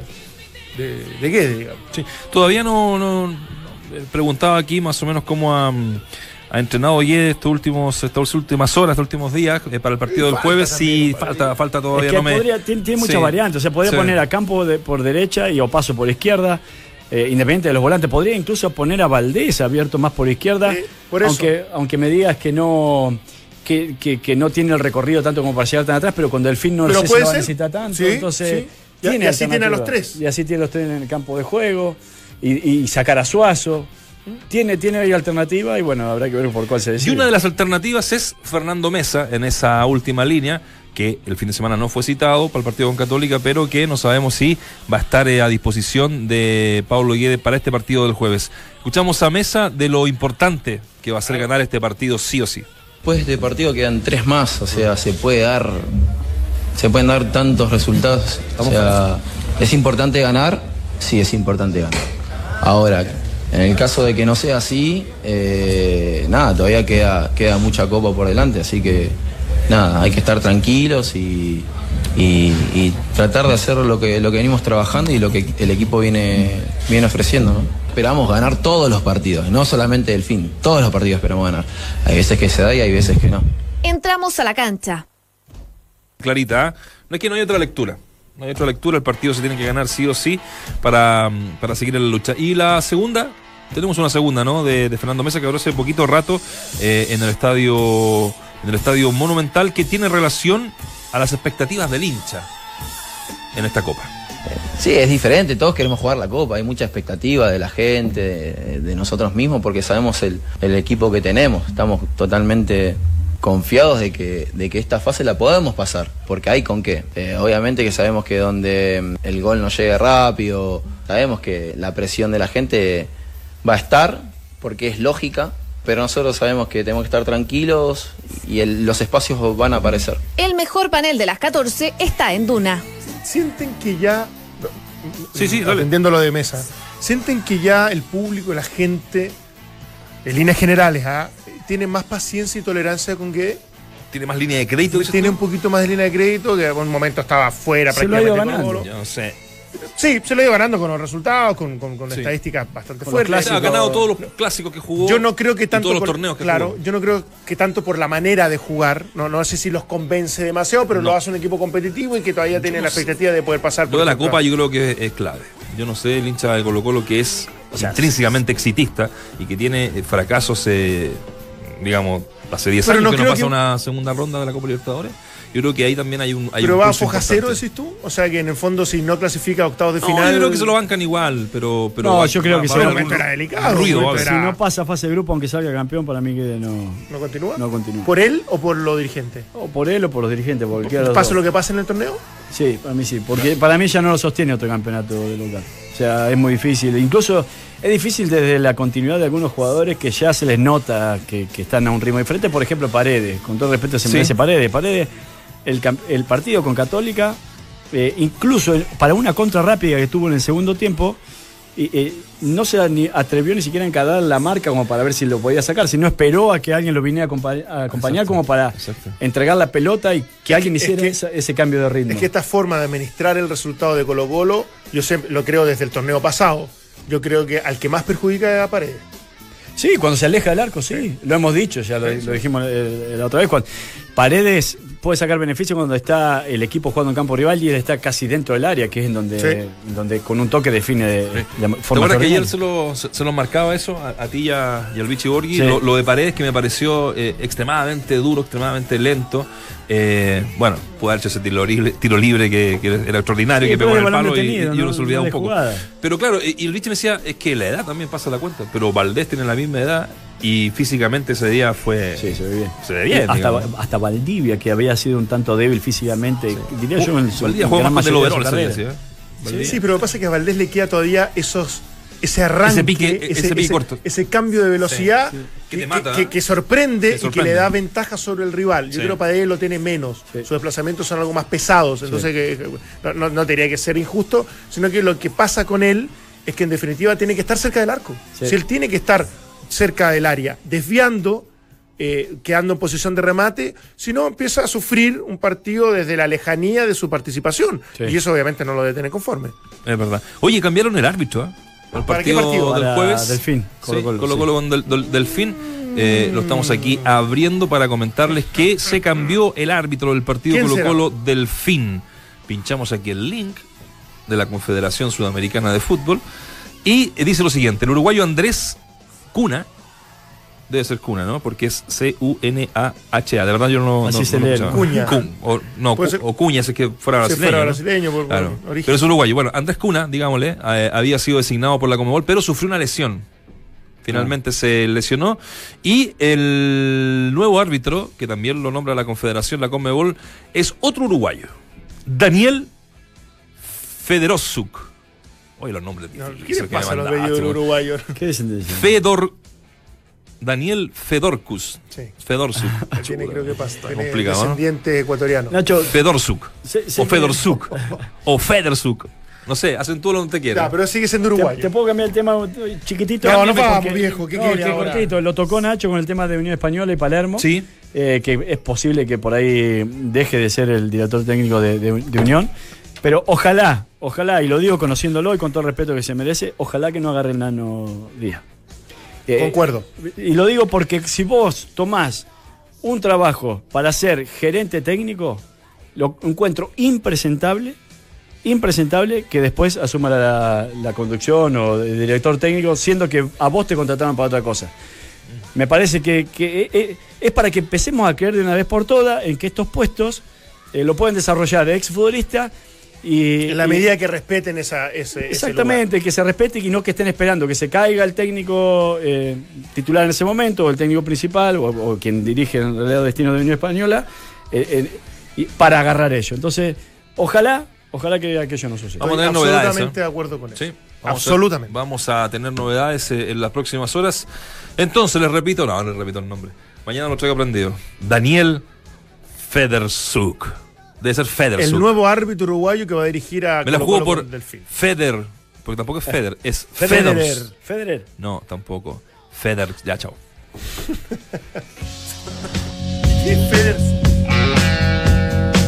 de, de Guede, digamos. Sí. Todavía no, eh, preguntaba aquí más o menos cómo mm, ha entrenado Guede estos últimos, estas últimas horas, estos últimos días eh, para el partido Y del jueves. Sí, falta, falta todavía. Es que no me- podría- tiene, tiene muchas Sí. variantes. O sea, podría Sí. poner a Campo de- por derecha y Opaso por izquierda. eh, independiente de los volantes, podría incluso poner a Valdés abierto más por izquierda. Eh, por eso. Aunque, aunque me digas que no. Que, que- que no tiene el recorrido tanto como para llegar tan atrás, pero con Delfín no Pero sé si puede lo va a ser. necesitar tanto. Sí, entonces, sí. Y- y así tiene a los tres. Y así tiene a los tres en el campo de juego. Y, y sacar a Suazo. Tiene, tiene ahí alternativa y bueno, habrá que ver por cuál se Y decide. una de las alternativas es Fernando Mesa en esa última línea, que el fin de semana no fue citado para el partido con Católica, pero que no sabemos si va a estar eh, a disposición de Pablo Guede para este partido del jueves. Escuchamos a Mesa de lo importante que va a ser ganar este partido sí o sí. Después de este partido quedan tres más, o sea, se puede dar, se pueden dar tantos resultados. O sea, ¿Es importante ganar? Sí, es importante ganar. Ahora, en el caso de que no sea así, eh, nada, todavía queda, queda mucha copa por delante, así que nada, hay que estar tranquilos y, y- y tratar de hacer lo que, lo que venimos trabajando y lo que el equipo viene, viene ofreciendo. ¿no? Esperamos ganar todos los partidos, no solamente el fin, todos los partidos esperamos ganar. Hay veces que se da y hay veces que no. Entramos a la cancha. clarita. ¿eh? No es que no hay otra lectura. No hay otra lectura. El partido se tiene que ganar sí o sí para, mm, para seguir en la lucha. Y la segunda, tenemos una segunda, ¿no? De, Fernando Mesa que habló hace poquito rato eh, en el estadio en el estadio Monumental que tiene relación a las expectativas del hincha en esta copa. Sí, es diferente, todos queremos jugar la Copa, hay mucha expectativa de la gente, de, de nosotros mismos, porque sabemos el, el equipo que tenemos, estamos totalmente confiados de que, de que esta fase la podemos pasar, porque hay con qué. Eh, obviamente que sabemos que donde mm, el gol no llegue rápido, sabemos que la presión de la gente va a estar, porque es lógica, pero nosotros sabemos que tenemos que estar tranquilos y el- los espacios van a aparecer. El mejor panel de las 14 está en Duna. Sienten que ya. Sí, sí, dale. Atendiendo lo de mesa. Sienten que ya el público, la gente, en líneas generales, ¿ah? Tiene más paciencia y tolerancia con que Tiene más línea de crédito. tiene tú? un poquito más de línea de crédito, que en un momento estaba fuera Se lo ha ido prácticamente. ganando. Yo no sé. Sí, se lo ha ido ganando con los resultados, con, con- con Sí. estadísticas bastante Con fuertes. Ha ganado todos los clásicos que jugó. Yo no creo que tanto todos los por, torneos que claro, jugó. yo no creo que tanto por la manera de jugar, no, no sé si los convence demasiado, pero No. lo hace un equipo competitivo y que todavía tiene la expectativa de poder pasar Lo de la Copa yo creo que es, es clave. Yo no sé el hincha de Colo Colo que es intrínsecamente exitista y que tiene fracasos, eh, digamos, hace 10 Pero años no que no pasa que- una segunda ronda de la Copa Libertadores. Yo creo que ahí también hay un. Hay pero un va a foja cero, decís tú. O sea que en el fondo, si no clasifica a octavos de No, final. yo creo que se lo bancan igual, pero. pero No, yo creo va- que momento algún era delicado, ruido. Si no pasa fase de grupo, aunque salga campeón, para mí que no, ¿No continúa? no continúa. ¿Por él o por los dirigentes? O por él o por los dirigentes, por cualquiera de los ¿Pase dos. lo que pase en el torneo? Sí, para mí sí, porque para mí ya no lo sostiene otro campeonato de local. O sea, es muy difícil. Incluso es difícil desde la continuidad de algunos jugadores que ya se les nota que, que están a un ritmo diferente. Por ejemplo, Paredes, con todo respeto se Sí. merece Paredes. Paredes, el, el partido con Católica, eh, incluso para una contra rápida que tuvo en el segundo tiempo, eh, no se ni atrevió ni siquiera a encarar la marca como para ver si lo podía sacar, sino esperó a que alguien lo viniera a, acompa- a acompañar como para exacto. entregar la pelota y que alguien es hiciera que- esa- ese cambio de ritmo. Es que esta forma de administrar el resultado de Colo Colo, yo siempre lo creo desde el torneo pasado. Yo creo que al que más perjudica es a Paredes. Sí, cuando se aleja del arco, sí. Lo hemos dicho, ya lo, lo dijimos eh, la otra vez. Cuando Paredes puede sacar beneficio cuando está el equipo jugando en campo rival y él está casi dentro del área, que es en donde, Sí. en donde con un toque define de, de ¿Te forma acuerdas que ayer se lo, se, se lo marcaba eso a, a ti y, a, y al Vichy Borghi? Sí. Lo, lo de Paredes que me pareció eh, extremadamente duro, extremadamente lento. Eh, bueno, puede haber hecho ese tiro libre, tiro libre que, que era extraordinario, Sí, que pegó en el palo y, detenido, y uno no- se olvidaba no un de poco. jugada. Pero claro, y y el Vichy me decía, es que la edad también pasa la cuenta, pero Valdés tiene la misma edad y físicamente ese día fue... Sí, se ve bien. Se ve bien, hasta, hasta Valdivia, que había sido un tanto débil físicamente, diría yo, en su Valdivia gran más de ese carrera. día, ¿sí, eh? Sí, pero lo que pasa es que a Valdés le queda todavía esos ese arranque, Ese pique- ese pique corto. ese cambio de velocidad Sí, sí. Que, Que te mata, que- ¿eh? que sorprende, y que le da ventaja sobre el rival. Yo Sí. creo que Paredes lo tiene menos. Sus desplazamientos son algo más pesados. Entonces, no, no, tenía que ser injusto, sino que lo que pasa con él es que en definitiva tiene que estar cerca del arco. Sí. Si él tiene que estar cerca del área, desviando, eh, quedando en posición de remate, si no empieza a sufrir un partido desde la lejanía de su participación. Sí. Y eso obviamente no lo debe tener conforme. Es verdad. Oye, cambiaron el árbitro, ¿eh? El ¿Para qué partido, partido? del Para jueves. Delfín, Sí, Colo sí. Colo con del, del- Delfín. Eh, lo estamos aquí abriendo para comentarles que se cambió el árbitro del partido ¿Quién Colo será? Colo Delfín. Pinchamos aquí el link de la Confederación Sudamericana de Fútbol. Y dice lo siguiente: el uruguayo Andrés Cuna. Debe ser Cuna, ¿no? Porque es C-U-N-A-H-A. De verdad yo no. Así no- se no lee. escuchaba. Cuña. Cun- o, no, Puede Cu- ser- o Cuña, si es que fuera Si brasileño. fuera ¿no? brasileño, por- por Claro. origen. Pero es uruguayo. Bueno, Andrés Cuna, digámosle, eh, había sido designado por la Comebol, pero sufrió una lesión. Finalmente se lesionó. Y el nuevo árbitro, que también lo nombra la Confederación, la Comebol, es otro uruguayo. Daniel Federosuk. Oye, los nombres No, difíciles ¿Qué le que me pasa a los bellos del güey. uruguayo? ¿Qué dicen de? Fedor. Daniel Fedorkus. Sí. Fedorsuk. Tiene, creo que pasa. Tiene complicado, ¿no? descendiente ecuatoriano. Nacho, Fedorsuk. se- se- O Fedorsuk. o Federsuk. No sé, acentúalo donde te quieras. Ya, pero sigue siendo Te, uruguayo. te puedo cambiar el tema chiquitito. No, no Porque- vamos, viejo, ¿qué no, que ahora? cortito, lo tocó Nacho con el tema de Unión Española y Palermo. Sí. eh, que es posible que por ahí deje de ser el director técnico de, de- de Unión. Pero ojalá, ojalá, y lo digo conociéndolo y con todo el respeto que se merece, ojalá que no agarre el nano Díaz. Eh, Concuerdo. Y lo digo porque si vos tomás un trabajo para ser gerente técnico, lo encuentro impresentable, impresentable que después asuma la, la conducción o de director técnico, siendo que a vos te contrataron para otra cosa. Me parece que, que, eh, eh, es para que empecemos a creer de una vez por todas en que estos puestos eh, lo pueden desarrollar exfutbolistas y En la y- medida que respeten esa, ese, ese Exactamente, que se respete y no que estén esperando que se caiga el técnico eh, titular en ese momento, o el técnico principal, o, o quien dirige en realidad destino de Unión Española, eh, eh, y para agarrar ello. Entonces, ojalá, ojalá que aquello no suceda. Vamos a tener novedades. absolutamente ¿eh? de acuerdo con eso. Sí, vamos a- Absolutamente. vamos a tener novedades eh, en las próximas horas. Entonces, les repito, no, les repito el nombre. Mañana lo traigo aprendido. Daniel Federsuk. Debe ser Federsuk. El nuevo árbitro uruguayo que va a dirigir a Me la juego por. Feder. Porque tampoco es Feder, es Federer. Feders. Federer. No, tampoco. Feder. Ya, chao. Federer